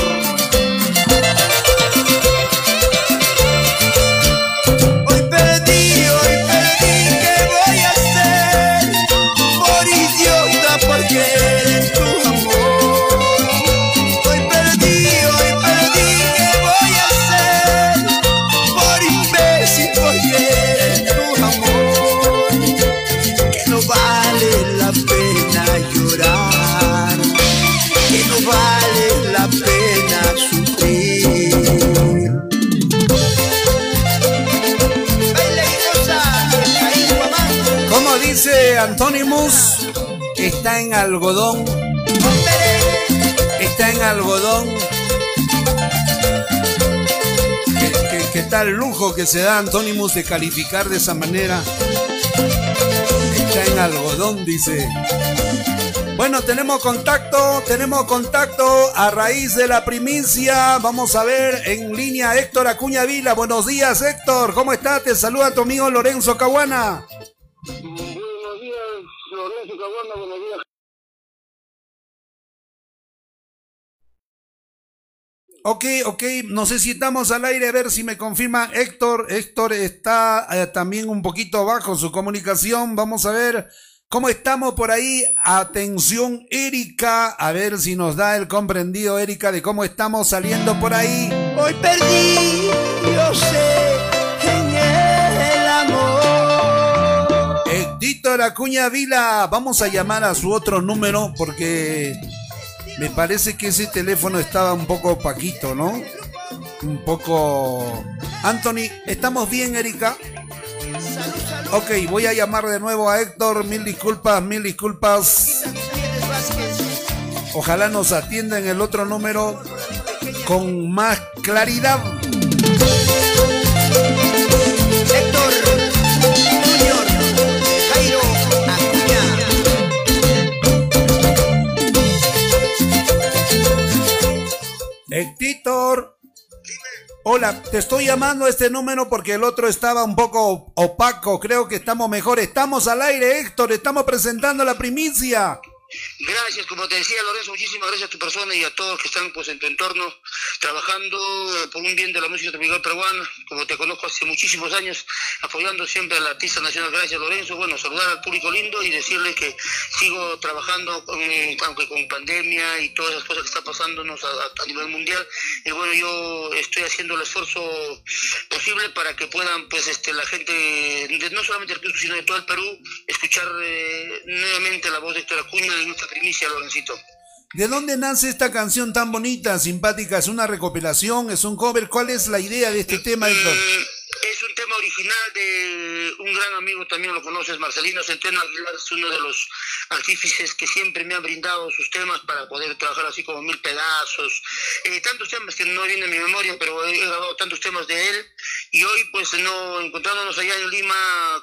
Dice Antonimus, está en algodón. Está en algodón. ¿Qué, tal lujo que se da Antonimus de calificar de esa manera? Está en algodón, dice. Bueno, tenemos contacto, tenemos contacto a raíz de la primicia. Vamos a ver en línea Héctor Acuña Vila. Buenos días, Héctor. ¿Cómo estás? Te saluda tu amigo Lorenzo Caguana. Ok, ok, no sé si estamos al aire, a ver si me confirma Héctor. Héctor está eh, también un poquito bajo su comunicación. Vamos a ver cómo estamos por ahí. Atención, Erika, a ver si nos da el comprendido, Erika, de cómo estamos saliendo por ahí. Hoy perdí, yo sé, en el amor. Héctor Acuña Vila, vamos a llamar a su otro número porque me parece que ese teléfono estaba un poco opaquito, ¿no? Un poco... Anthony, ¿estamos bien, Erika? Ok, voy a llamar de nuevo a Héctor. Mil disculpas, mil disculpas. Ojalá nos atienda en el otro número con más claridad. Hola, te estoy llamando a este número porque el otro estaba un poco opaco. Creo que estamos mejor. Estamos al aire, Héctor. Estamos presentando la primicia. Gracias, como te decía Lorenzo, muchísimas gracias a tu persona y a todos que están pues en tu entorno trabajando eh, por un bien de la música tropical peruana, como te conozco hace muchísimos años, apoyando siempre al artista nacional. Gracias Lorenzo, bueno, saludar al público lindo y decirle que sigo trabajando, aunque con pandemia y todas esas cosas que están pasándonos a, a- a nivel mundial, y bueno, yo estoy haciendo el esfuerzo posible para que puedan pues este la gente, no solamente del Cusco, sino de todo el Perú, escuchar eh, nuevamente la voz de Héctor Acuña en esta primicia, Lorencito. ¿De dónde nace esta canción tan bonita, simpática? ¿Es una recopilación? ¿Es un cover? ¿Cuál es la idea de este tema, Héctor? Mm, Es un tema original de un gran amigo, también lo conoces, Marcelino Centeno Aguilar, es uno de los artífices que siempre me han brindado sus temas para poder trabajar así como mil pedazos. Eh, tantos temas que no vienen a mi memoria, pero he grabado tantos temas de él. Y hoy, pues, no encontrándonos allá en Lima,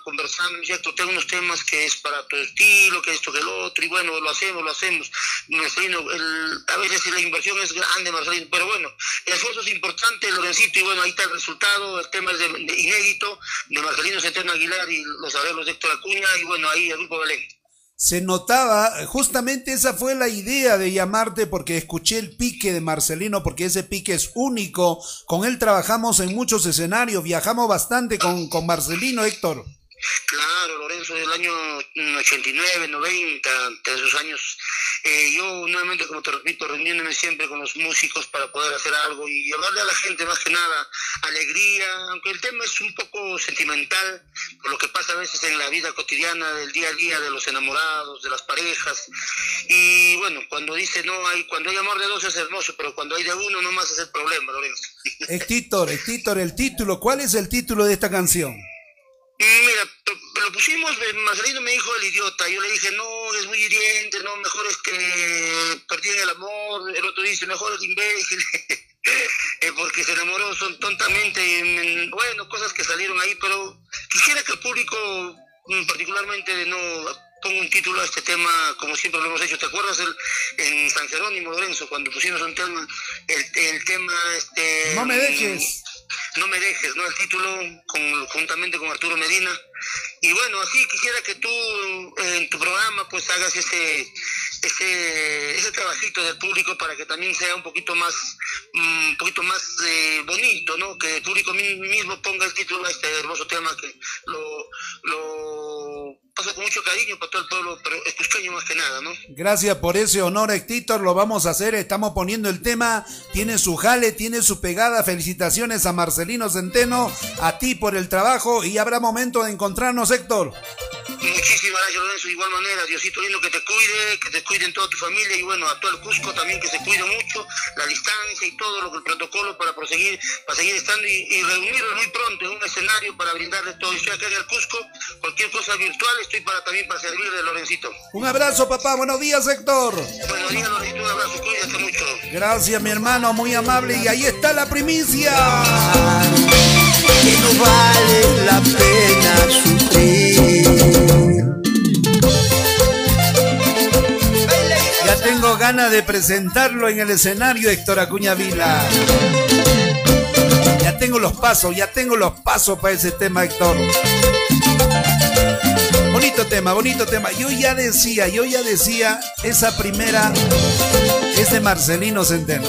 conversando, me ¿cierto? Tengo unos temas que es para tu estilo, que esto, que el otro, y bueno, lo hacemos, lo hacemos. Marcelino, el- a veces la inversión es grande, Marcelino, pero bueno, el esfuerzo es importante, Lorencito, y bueno, ahí está el resultado, el tema es inédito, de Marcelino Centeno Aguilar y los arreglos de Héctor Acuña, y bueno, ahí el grupo Belén. Se notaba, justamente esa fue la idea de llamarte porque escuché el pique de Marcelino, porque ese pique es único. Con él trabajamos en muchos escenarios, viajamos bastante con, con Marcelino, Héctor. Claro, Lorenzo, del año mm, 89, 90, de esos años, eh, yo nuevamente, como te repito, reuniéndome siempre con los músicos para poder hacer algo y llevarle a la gente más que nada alegría, aunque el tema es un poco sentimental, por lo que pasa a veces en la vida cotidiana, del día a día, de los enamorados, de las parejas. Y bueno, cuando dice no hay, cuando hay amor de dos es hermoso, pero cuando hay de uno nomás es el problema, Lorenzo. Héctor, Héctor, el título, ¿cuál es el título de esta canción? Mm, Mira, lo- pusimos, Marcelino me dijo el idiota, yo le dije, no, es muy hiriente, no, mejor es que perdí el amor, el otro dice, mejor el imbécil, <laughs> eh, porque se enamoró son tontamente, bueno, cosas que salieron ahí, pero quisiera que el público, mm, particularmente, no ponga un título a este tema, como siempre lo hemos hecho, ¿te acuerdas el, en San Jerónimo, Lorenzo, cuando pusimos un tema, el, el tema este No me dejes. No me dejes, ¿no? El título con, juntamente con Arturo Medina. Y bueno, así quisiera que tú en tu programa pues hagas ese, ese, ese trabajito del público para que también sea un poquito más, mm, poquito más eh, bonito, ¿no? Que el público mi- mismo ponga el título a este hermoso tema que lo con mucho cariño para todo el pueblo, más que nada, ¿no? Gracias por ese honor, Héctor. Lo vamos a hacer. Estamos poniendo el tema. Tiene su jale, tiene su pegada. Felicitaciones a Marcelino Centeno, a ti por el trabajo y habrá momento de encontrarnos, Héctor. Muchísimas gracias, Lorenzo. De igual manera, Diosito lindo que te cuide, que te cuiden toda tu familia y bueno, a todo el Cusco también que se cuide mucho, la distancia y todo lo que el protocolo para proseguir, para seguir estando y, y reunirnos muy pronto en un escenario para brindarles todo. Estoy acá en el Cusco, cualquier cosa virtual, estoy para también para servirle, Lorencito. Un abrazo, papá. Buenos días, Héctor. Buenos días, Lorencito, un abrazo, cuídate mucho. Gracias, mi hermano. Muy amable. Y ahí está la primicia. que no vale la pena sufrir. Tengo ganas de presentarlo en el escenario, Héctor Acuña Vila. Ya tengo los pasos, ya tengo los pasos para ese tema, Héctor. Bonito tema, bonito tema. Yo ya decía, yo ya decía, esa primera es de Marcelino Centeno.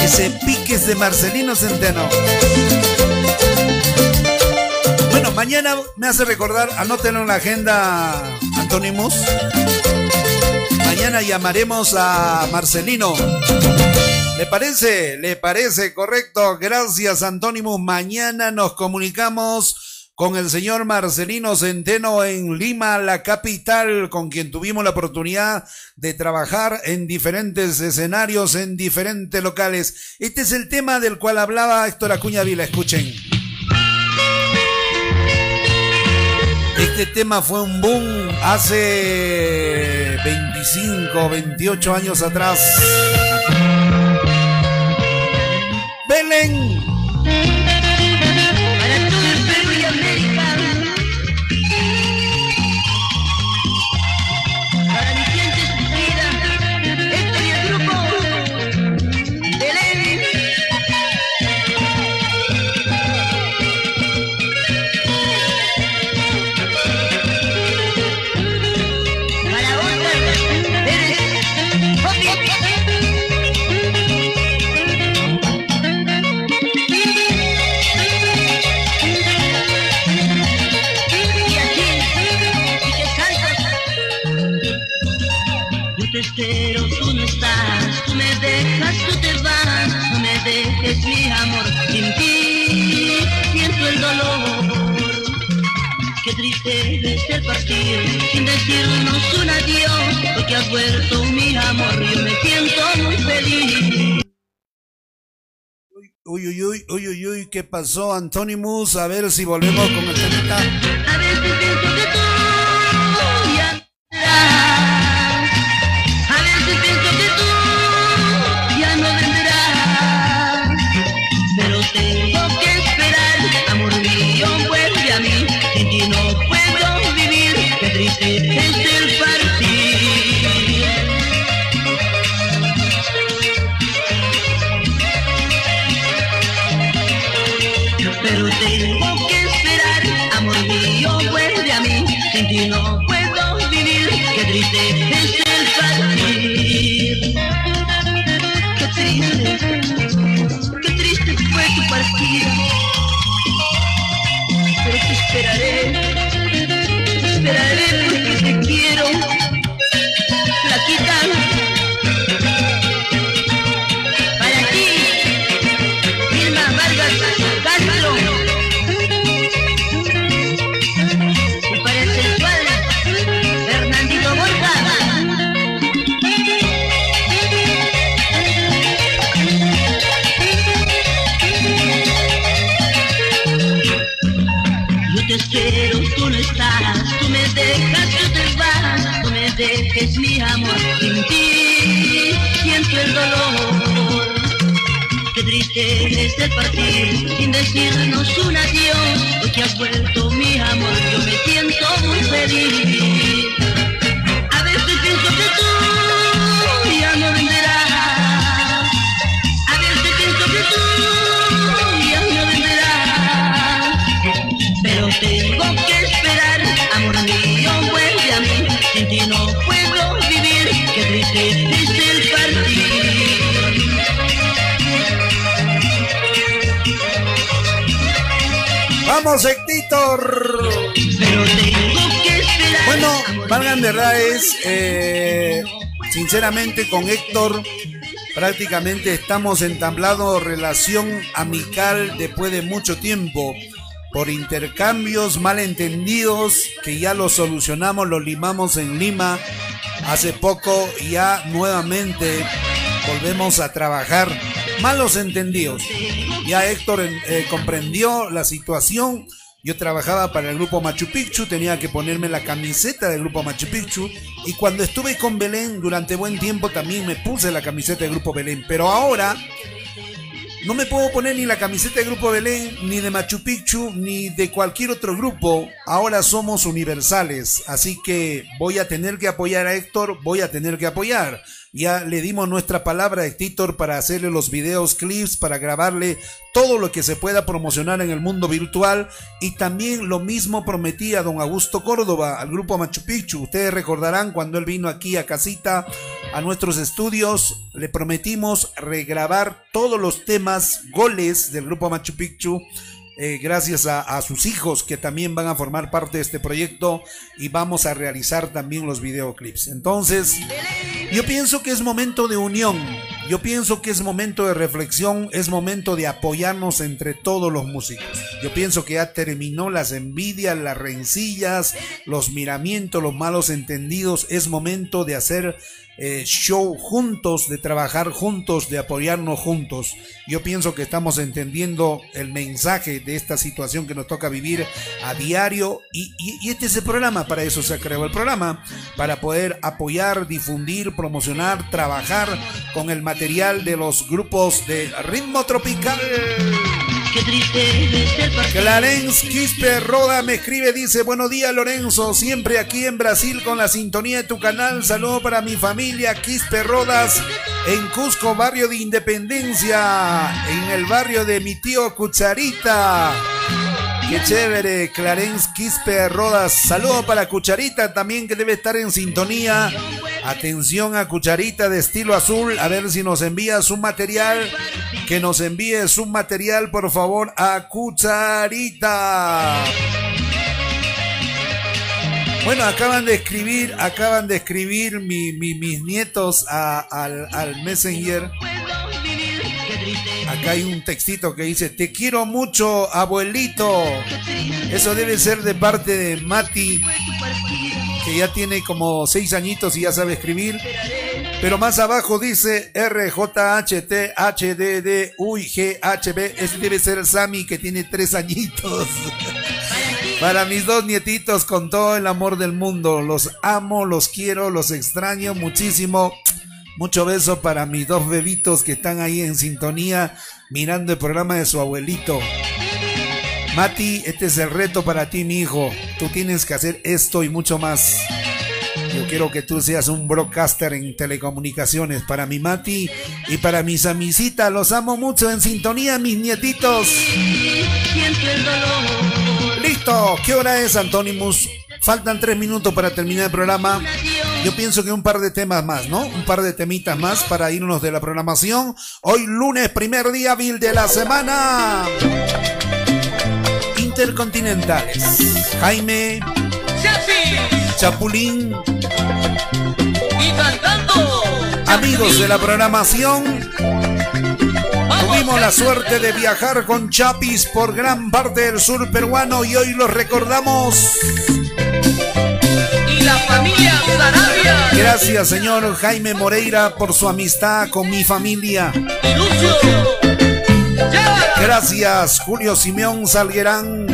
Ese pique es de Marcelino Centeno. Bueno, mañana me hace recordar, anótenlo en la agenda, Antonimus. Mañana llamaremos a Marcelino. ¿Le parece? ¿Le parece? Correcto. Gracias, Antónimo. Mañana nos comunicamos con el señor Marcelino Centeno en Lima, la capital, con quien tuvimos la oportunidad de trabajar en diferentes escenarios, en diferentes locales. Este es el tema del cual hablaba Héctor Acuña Vila. Escuchen. Este tema fue un boom hace 25, 28 años atrás. Belén. Partir sin decirnos un adiós, porque has vuelto mi amor, yo me siento muy feliz. Uy, uy, uy, uy, uy, uy, ¿qué pasó, Antonimus? A ver si volvemos con el temita. Qué triste es el partir sin decirnos un adiós, porque has vuelto mi amor, yo me siento muy feliz. Vamos, Héctor. Bueno, valgan verdades, eh, sinceramente con Héctor prácticamente estamos entablando relación amical después de mucho tiempo por intercambios malentendidos que ya los solucionamos, los limamos en Lima hace poco y ya nuevamente volvemos a trabajar malos entendidos. Ya Héctor eh, comprendió la situación. Yo trabajaba para el grupo Machu Picchu, tenía que ponerme la camiseta del grupo Machu Picchu. Y cuando estuve con Belén durante buen tiempo también me puse la camiseta del grupo Belén. Pero ahora no me puedo poner ni la camiseta del grupo Belén, ni de Machu Picchu, ni de cualquier otro grupo. Ahora somos universales. Así que voy a tener que apoyar a Héctor, voy a tener que apoyar. Ya le dimos nuestra palabra a Héctor para hacerle los videos, clips, para grabarle todo lo que se pueda promocionar en el mundo virtual. Y también lo mismo prometí a don Augusto Córdoba, al grupo Machu Picchu. Ustedes recordarán cuando él vino aquí a casita, a nuestros estudios, le prometimos regrabar todos los temas, goles del grupo Machu Picchu. eh, gracias a, a sus hijos que también van a formar parte de este proyecto y vamos a realizar también los videoclips. Entonces, yo pienso que es momento de unión, yo pienso que es momento de reflexión, es momento de apoyarnos entre todos los músicos. Yo pienso que ya terminó las envidias, las rencillas, los miramientos, los malos entendidos. Es momento de hacer eh, show juntos, de trabajar juntos, de apoyarnos juntos. Yo pienso que estamos entendiendo el mensaje de esta situación que nos toca vivir a diario y, y- y este es el programa, para eso se creó el programa, para poder apoyar, difundir, promocionar, trabajar con el material de los grupos de ritmo tropical. Qué triste debe ser partir. Clarence Quispe Roda me escribe, dice, buenos días Lorenzo, siempre aquí en Brasil con la sintonía de tu canal, saludo para mi familia Quispe Rodas en Cusco, barrio de Independencia, en el barrio de mi tío Cucharita. Qué chévere, Clarence Quispe Rodas. Saludo para Cucharita también que debe estar en sintonía. Atención a Cucharita de estilo azul. A ver si nos envía su material. Que nos envíe su material, por favor, a Cucharita. Bueno, acaban de escribir, acaban de escribir mi- mi- mis nietos a- al, al Messenger. Acá hay un textito que dice, te quiero mucho, abuelito. Eso debe ser de parte de Mati, que ya tiene como seis añitos y ya sabe escribir. Pero más abajo dice RJHTHDD Ese debe ser Sammy, que tiene tres añitos. <laughs> Para mis dos nietitos, con todo el amor del mundo. Los amo, los quiero, los extraño muchísimo. Mucho beso para mis dos bebitos que están ahí en sintonía mirando el programa de su abuelito. Mati, este es el reto para ti, mi hijo. Tú tienes que hacer esto y mucho más. Yo quiero que tú seas un broadcaster en telecomunicaciones para mi Mati y para mis amisitas. Los amo mucho en sintonía, mis nietitos. Listo, ¿qué hora es, Antonimus? Faltan tres minutos para terminar el programa. Yo pienso que un par de temas más, ¿no? Un par de temitas más para irnos de la programación. Hoy lunes, primer día hábil de la semana. Intercontinentales. Jaime, Chapulín, Y cantando. amigos de la programación. Tuvimos la suerte de viajar con Chapis por gran parte del sur peruano y hoy los recordamos. Y la familia Sarabia. Gracias, señor Jaime Moreira, por su amistad con mi familia. Y Lucio. Gracias, Julio Simeón Salguerán,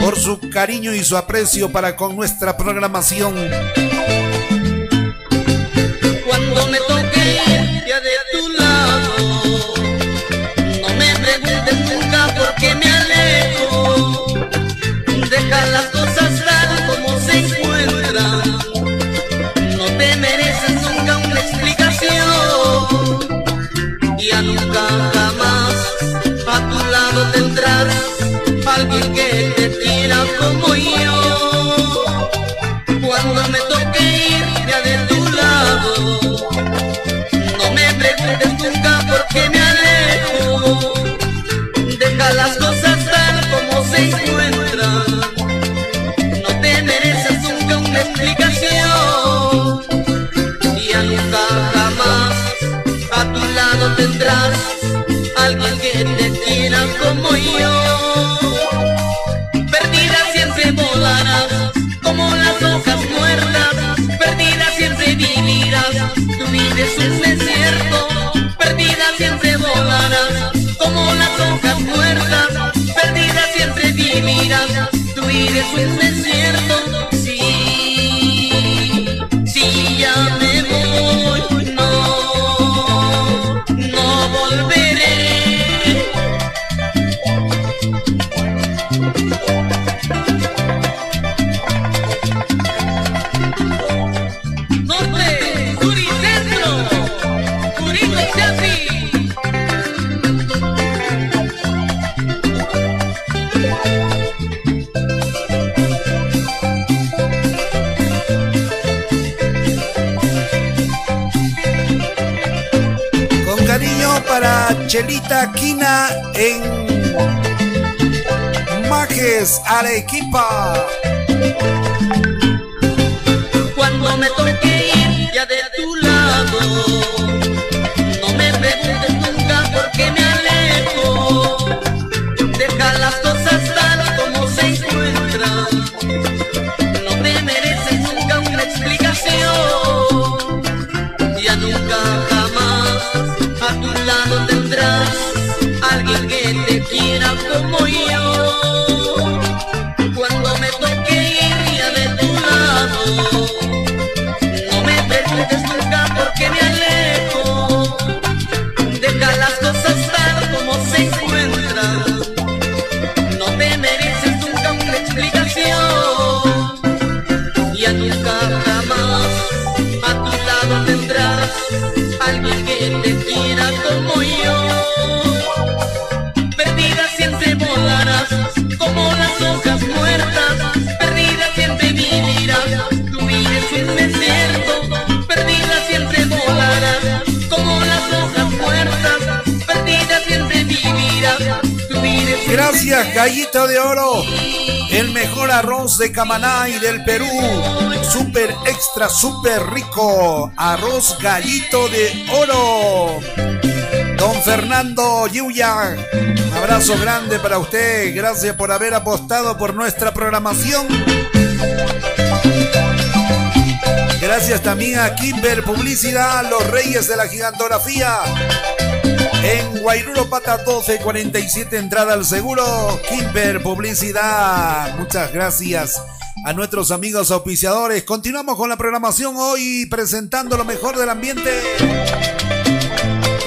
por su cariño y su aprecio para con nuestra programación. Tu vida Majes Arequipa. Cuando alguien que te quiera como yo. Perdida siempre volarás como las hojas muertas. Perdida siempre vivirás, tu vida es un desierto. Perdida siempre volarás como las hojas muertas. Perdida siempre vivirás, tu vida es un Gracias, Gallito de Oro. El mejor arroz de Camaná y del Perú. Super extra, super rico. Arroz Gallito de Oro. Don Fernando Yuya. Abrazo grande para usted. Gracias por haber apostado por nuestra programación. Gracias también a Kimber Publicidad, los reyes de la gigantografía. En Guairuro Pata 1247, entrada al seguro. Kimber Publicidad. Muchas gracias a nuestros amigos auspiciadores. Continuamos con la programación hoy presentando lo mejor del ambiente.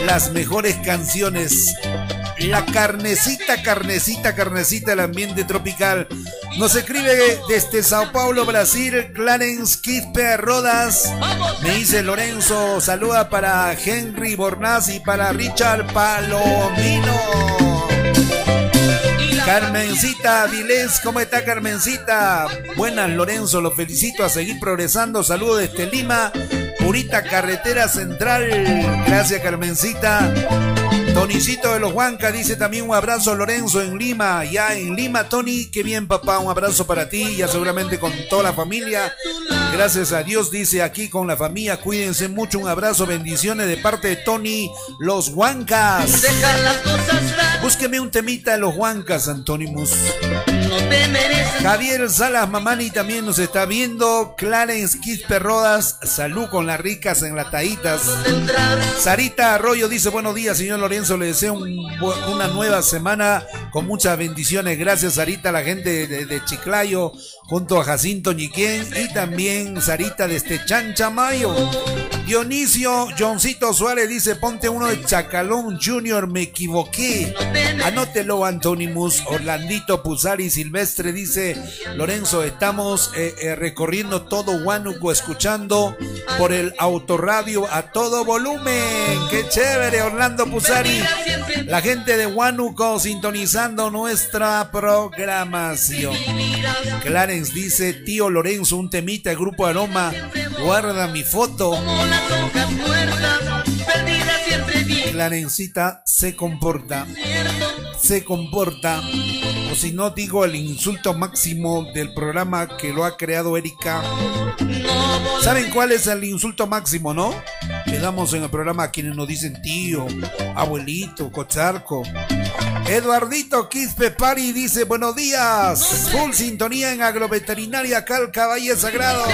Las mejores canciones. La carnecita, carnecita, carnecita del ambiente tropical. Nos escribe desde Sao Paulo, Brasil, Clarence Quispe Rodas. Me dice Lorenzo, saluda para Henry Bornaz y para Richard Palomino. Carmencita Vilés, ¿cómo está Carmencita? Buenas Lorenzo, lo felicito a seguir progresando. Saludos desde Lima, Purita Carretera Central. Gracias Carmencita. Tonicito de los Huancas dice también un abrazo Lorenzo en Lima, ya en Lima, Tony, qué bien papá, un abrazo para ti, ya seguramente con toda la familia. Gracias a Dios, dice aquí con la familia, cuídense mucho, un abrazo, bendiciones de parte de Tony, los Huancas. Búsqueme un temita de los Huancas, Antonimus. No te mereces Javier Salas Mamani también nos está viendo. Clarence Quispe Rodas, salud con las ricas enlataditas. tendrás. Sarita Arroyo dice buenos días, señor Lorenzo. Le deseo un una nueva semana con muchas bendiciones. Gracias, Sarita, a la gente de, de Chiclayo, junto a Jacinto Ñiquén y también Sarita desde Chanchamayo. Dionisio Johncito Suárez dice: Ponte uno de Chacalón Junior, me equivoqué. Anótelo, Antonimus. Orlandito Pusari Silvestre dice: Lorenzo, estamos eh, eh, recorriendo todo Huánuco, escuchando por el autorradio a todo volumen. ¡Qué chévere, Orlando Pusari! La gente de Huánuco sintonizando nuestra programación. Clarence dice: Tío Lorenzo, un temita, el grupo Aroma, guarda mi foto. Clarencita se comporta, se comporta. Si no digo el insulto máximo del programa que lo ha creado Erika. ¿Saben cuál es el insulto máximo, no? Que damos en el programa a quienes nos dicen tío, abuelito, cocharco. Eduardito Quispe Pari dice buenos días. Full sintonía en agroveterinaria Calca Valle Sagrado.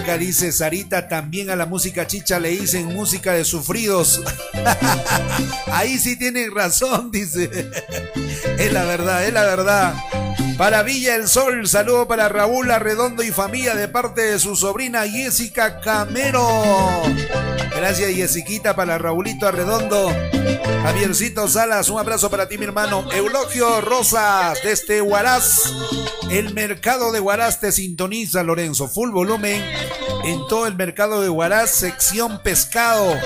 Dice Sarita, también a la música chicha le dicen música de sufridos. <laughs> Ahí sí tienen razón, dice. <laughs> Es la verdad, es la verdad. Para Villa el Sol, saludo para Raúl Arredondo y familia de parte de su sobrina Jessica Camero. Gracias Jessiquita para Raulito Arredondo. Javiercito Salas, un abrazo para ti mi hermano. Eulogio Rosas, desde Huaraz. El mercado de Huaraz te sintoniza Lorenzo. Full volumen en todo el mercado de Huaraz, sección pescado.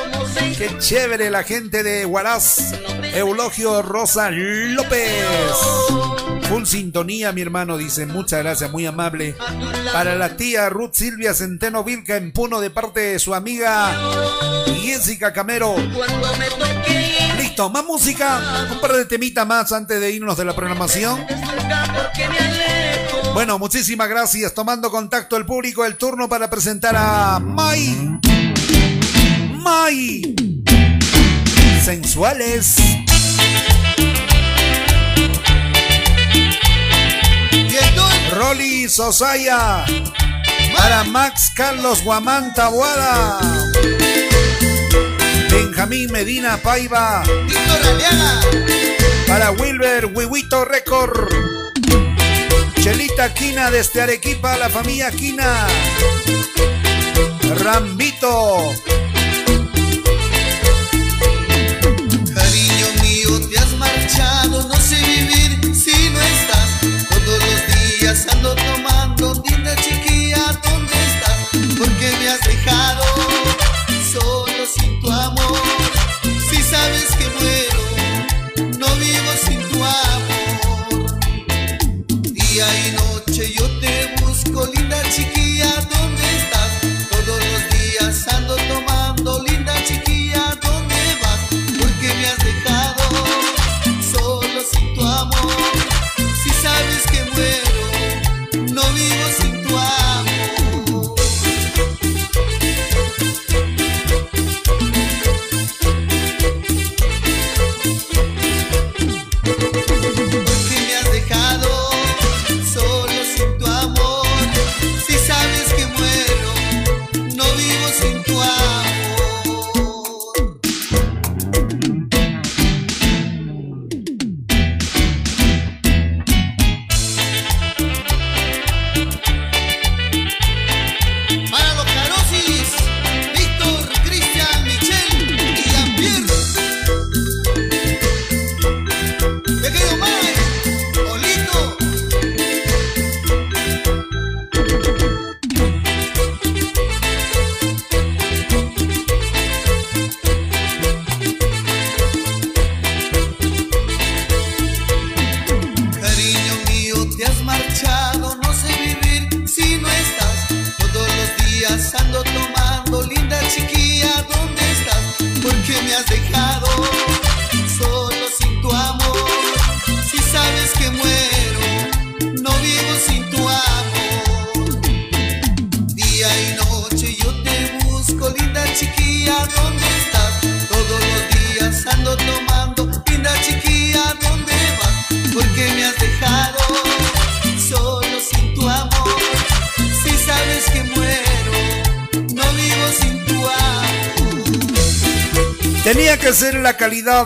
Qué chévere la gente de Huaraz. Eulogio Rosa López. Full sintonía, mi hermano, dice. Muchas gracias, muy amable. Para la tía Ruth Silvia Centeno Vilca en Puno de parte de su amiga Jessica Camero. Listo, más música. Un par de temitas más antes de irnos de la programación. Bueno, muchísimas gracias. Tomando contacto el público, el turno para presentar a Mai. Mai. Sensuales. Rolly Sosaya. Para Max Carlos Guamán Tabuada. Benjamín Medina Paiva. Para Wilber Huihuito Record. Chelita Quina desde Arequipa, la familia Quina. Rambito.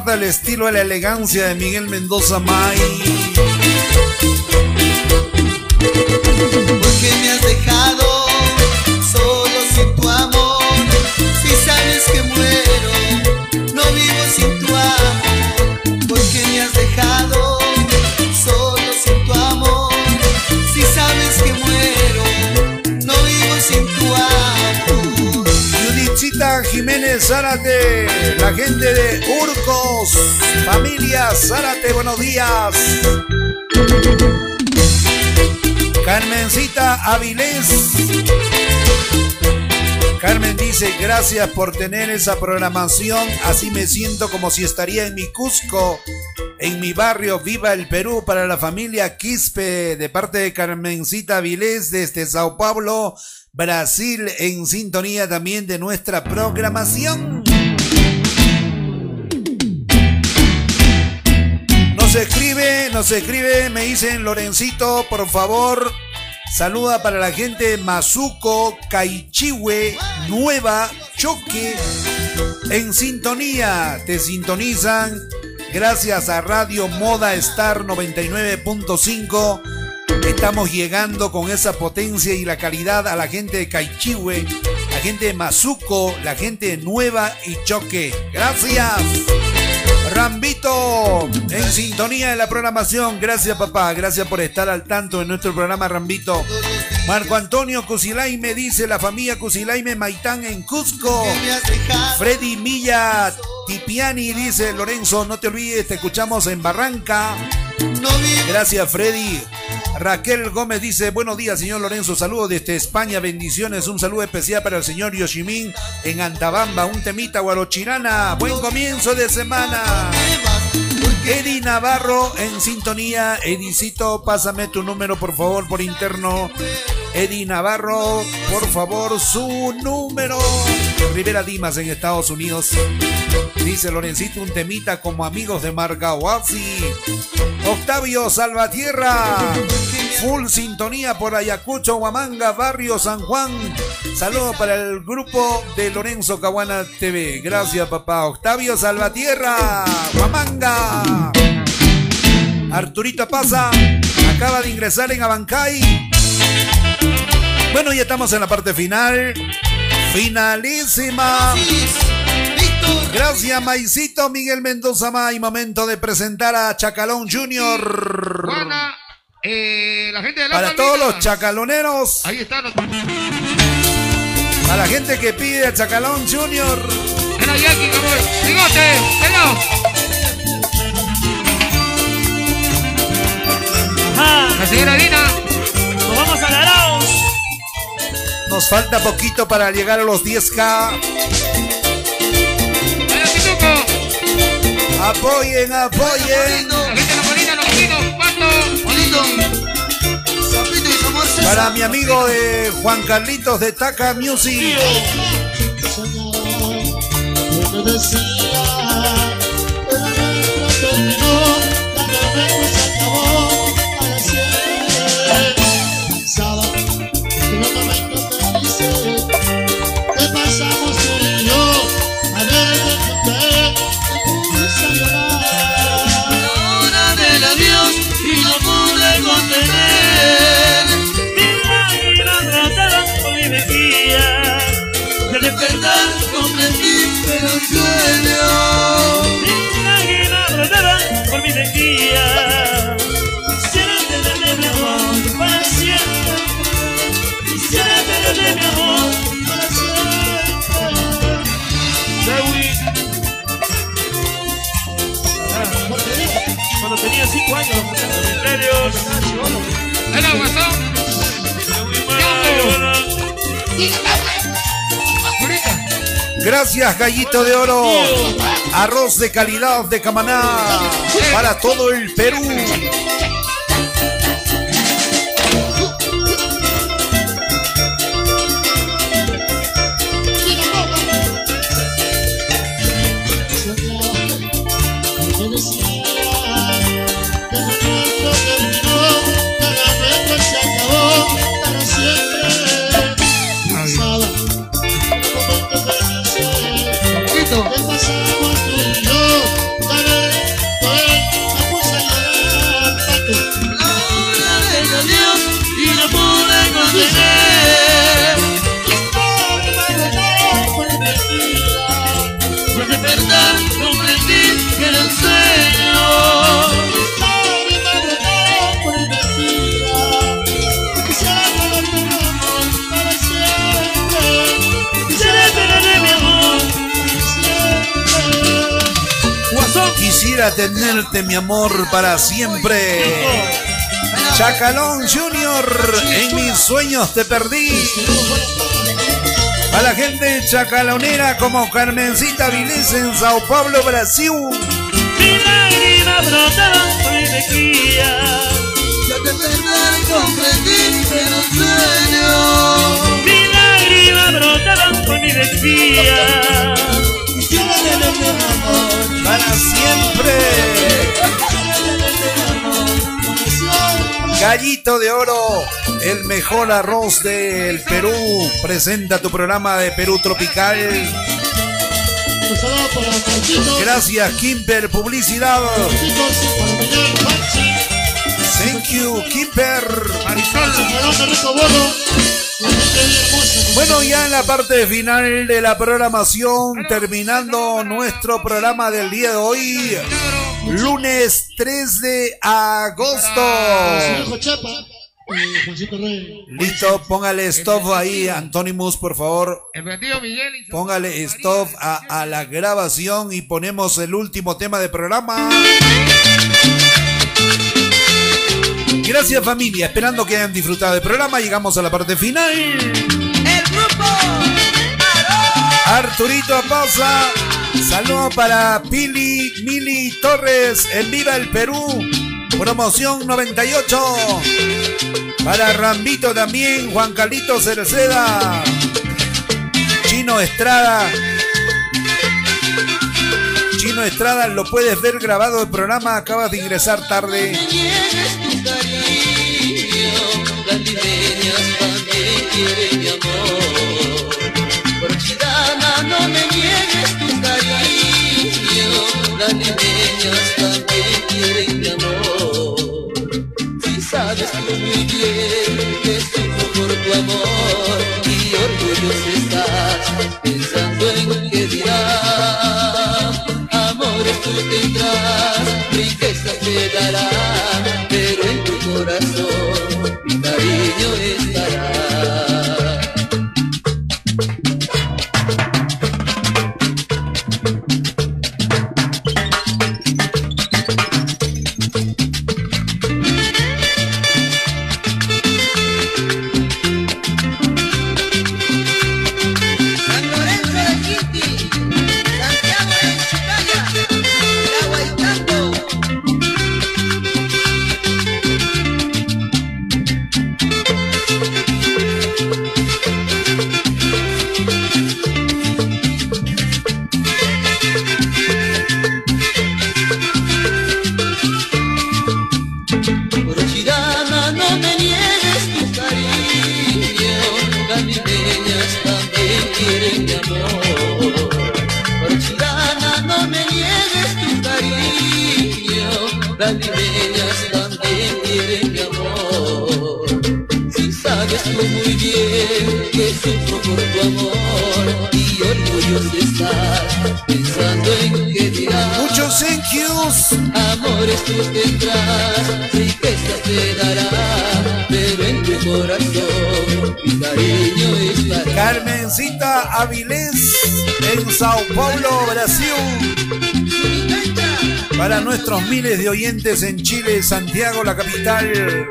Calidad, el estilo, la elegancia de Miguel Mendoza May. Zárate, la gente de Urcos, familia Zárate, buenos días. Carmencita Avilés. Carmen dice, gracias por tener esa programación, así me siento como si estaría en mi Cusco. en mi barrio Viva el Perú para la familia Quispe de parte de Carmencita Vilés desde Sao Paulo, Brasil en sintonía también de nuestra programación. Nos escribe, nos escribe, me dicen Lorencito, por favor, saluda para la gente Mazuco, Caichihue, Nueva, Choque, en sintonía, te sintonizan gracias a Radio Moda Star 99.5. Estamos llegando con esa potencia y la calidad a la gente de Caichihue, la gente de Mazuco, la gente de Nueva y Choque. Gracias. Rambito, en sintonía de la programación. Gracias, papá. Gracias por estar al tanto en nuestro programa, Rambito. Marco Antonio Cusilaime dice la familia Cusilaime Maitán en Cusco. Freddy Milla Tipiani dice Lorenzo, no te olvides, te escuchamos en Barranca. Gracias, Freddy. Raquel Gómez dice, buenos días, señor Lorenzo, saludos desde España, bendiciones, un saludo especial para el señor Yoshimin en Antabamba, un temita guarochirana, buen comienzo de semana. Eddie Navarro en sintonía, Edicito, pásame tu número por favor por interno. Eddie Navarro, por favor, su número. Rivera Dimas en Estados Unidos. Dice Lorencito un temita como amigos de Margahuasi. Octavio Salvatierra. Full sintonía por Ayacucho, Huamanga, Barrio San Juan. Saludos para el grupo de Lorenzo Caguana TV. Gracias, papá. Octavio Salvatierra. Huamanga. Arturito Pasa. Acaba de ingresar en Abancay. Bueno, ya estamos en la parte final. Finalísima. Gracias, Maicito Miguel Mendoza May. Momento de presentar a Chacalón Junior. Eh, la gente de la Para todos los chacaloneros. Ahí están los. A la gente que pide a Chacalón Junior. Aquí, cabrón. Bigote, pelado. La señora Dina. Nos vamos a Garaos. Nos falta poquito para llegar a los 10K. Apoyen, apoyen. Para mi amigo de Juan Carlitos de Taca Music. Gracias, Gallito de Oro. Arroz de calidad de Camaná. Para todo el Perú. Quisiera tenerte, mi amor, para siempre. Chacalón Junior, en mis sueños te perdí. A la gente chacalonera como Carmencita Vilés en Sao Paulo, Brasil. Mi lágrima brotaban por mejilla. Yo de verdad comprendí un sueño. Mi lágrima brotaban por mi mejilla. Para siempre. Gallito de Oro, el mejor arroz del Perú. Presenta tu programa de Perú Tropical. Gracias, Kimper Publicidad. Thank you, Kimper. Bueno, ya en la parte final de la programación, terminando nuestro programa del día de hoy, lunes 3 de agosto. Listo, póngale stop ahí, Antonimus, por favor. Póngale stop a, a la grabación y ponemos el último tema de programa. Gracias familia, esperando que hayan disfrutado del programa, llegamos a la parte final. Arturito Pasa, saludo para Pili Mili Torres en Viva el Perú, promoción 98. Para Rambito también, Juan Carlito Cerceda, Chino Estrada. Chino Estrada, lo puedes ver grabado el programa, acabas de ingresar tarde. Sabes tú muy bien que sufro por tu amor y orgulloso estás pensando en qué dirán. Amores tú tendrás, riquezas te darán, nuestros miles de oyentes en Chile, Santiago, la capital.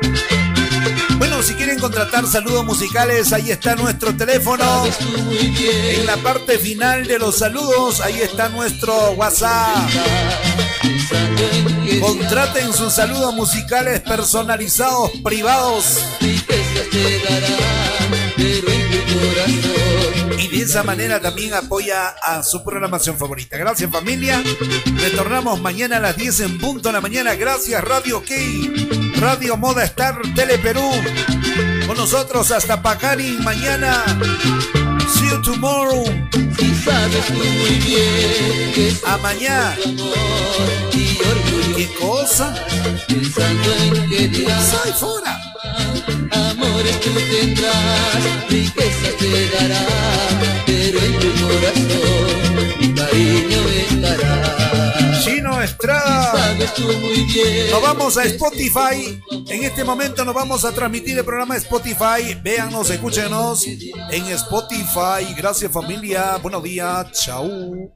Bueno, si quieren contratar saludos musicales, ahí está nuestro teléfono. En la parte final de los saludos, ahí está nuestro WhatsApp. Contraten sus saludos musicales personalizados, privados. Pero en tu corazón Y de esa manera también apoya a su programación favorita. Gracias familia. Retornamos mañana a las 10 en punto de la mañana. Gracias Radio OK, Radio Moda Star, Tele Perú. Con nosotros hasta Pacari mañana. See you tomorrow. Si A mañana. ¿Qué cosa? Soy fuera. Amores tú tendrás, riquezas te dará, pero en tu corazón mi cariño estará. Chino Estrada. Nos vamos a Spotify. En este momento nos vamos a transmitir el programa Spotify. Véanos, escúchenos en Spotify. Gracias familia. Buenos días. Chau.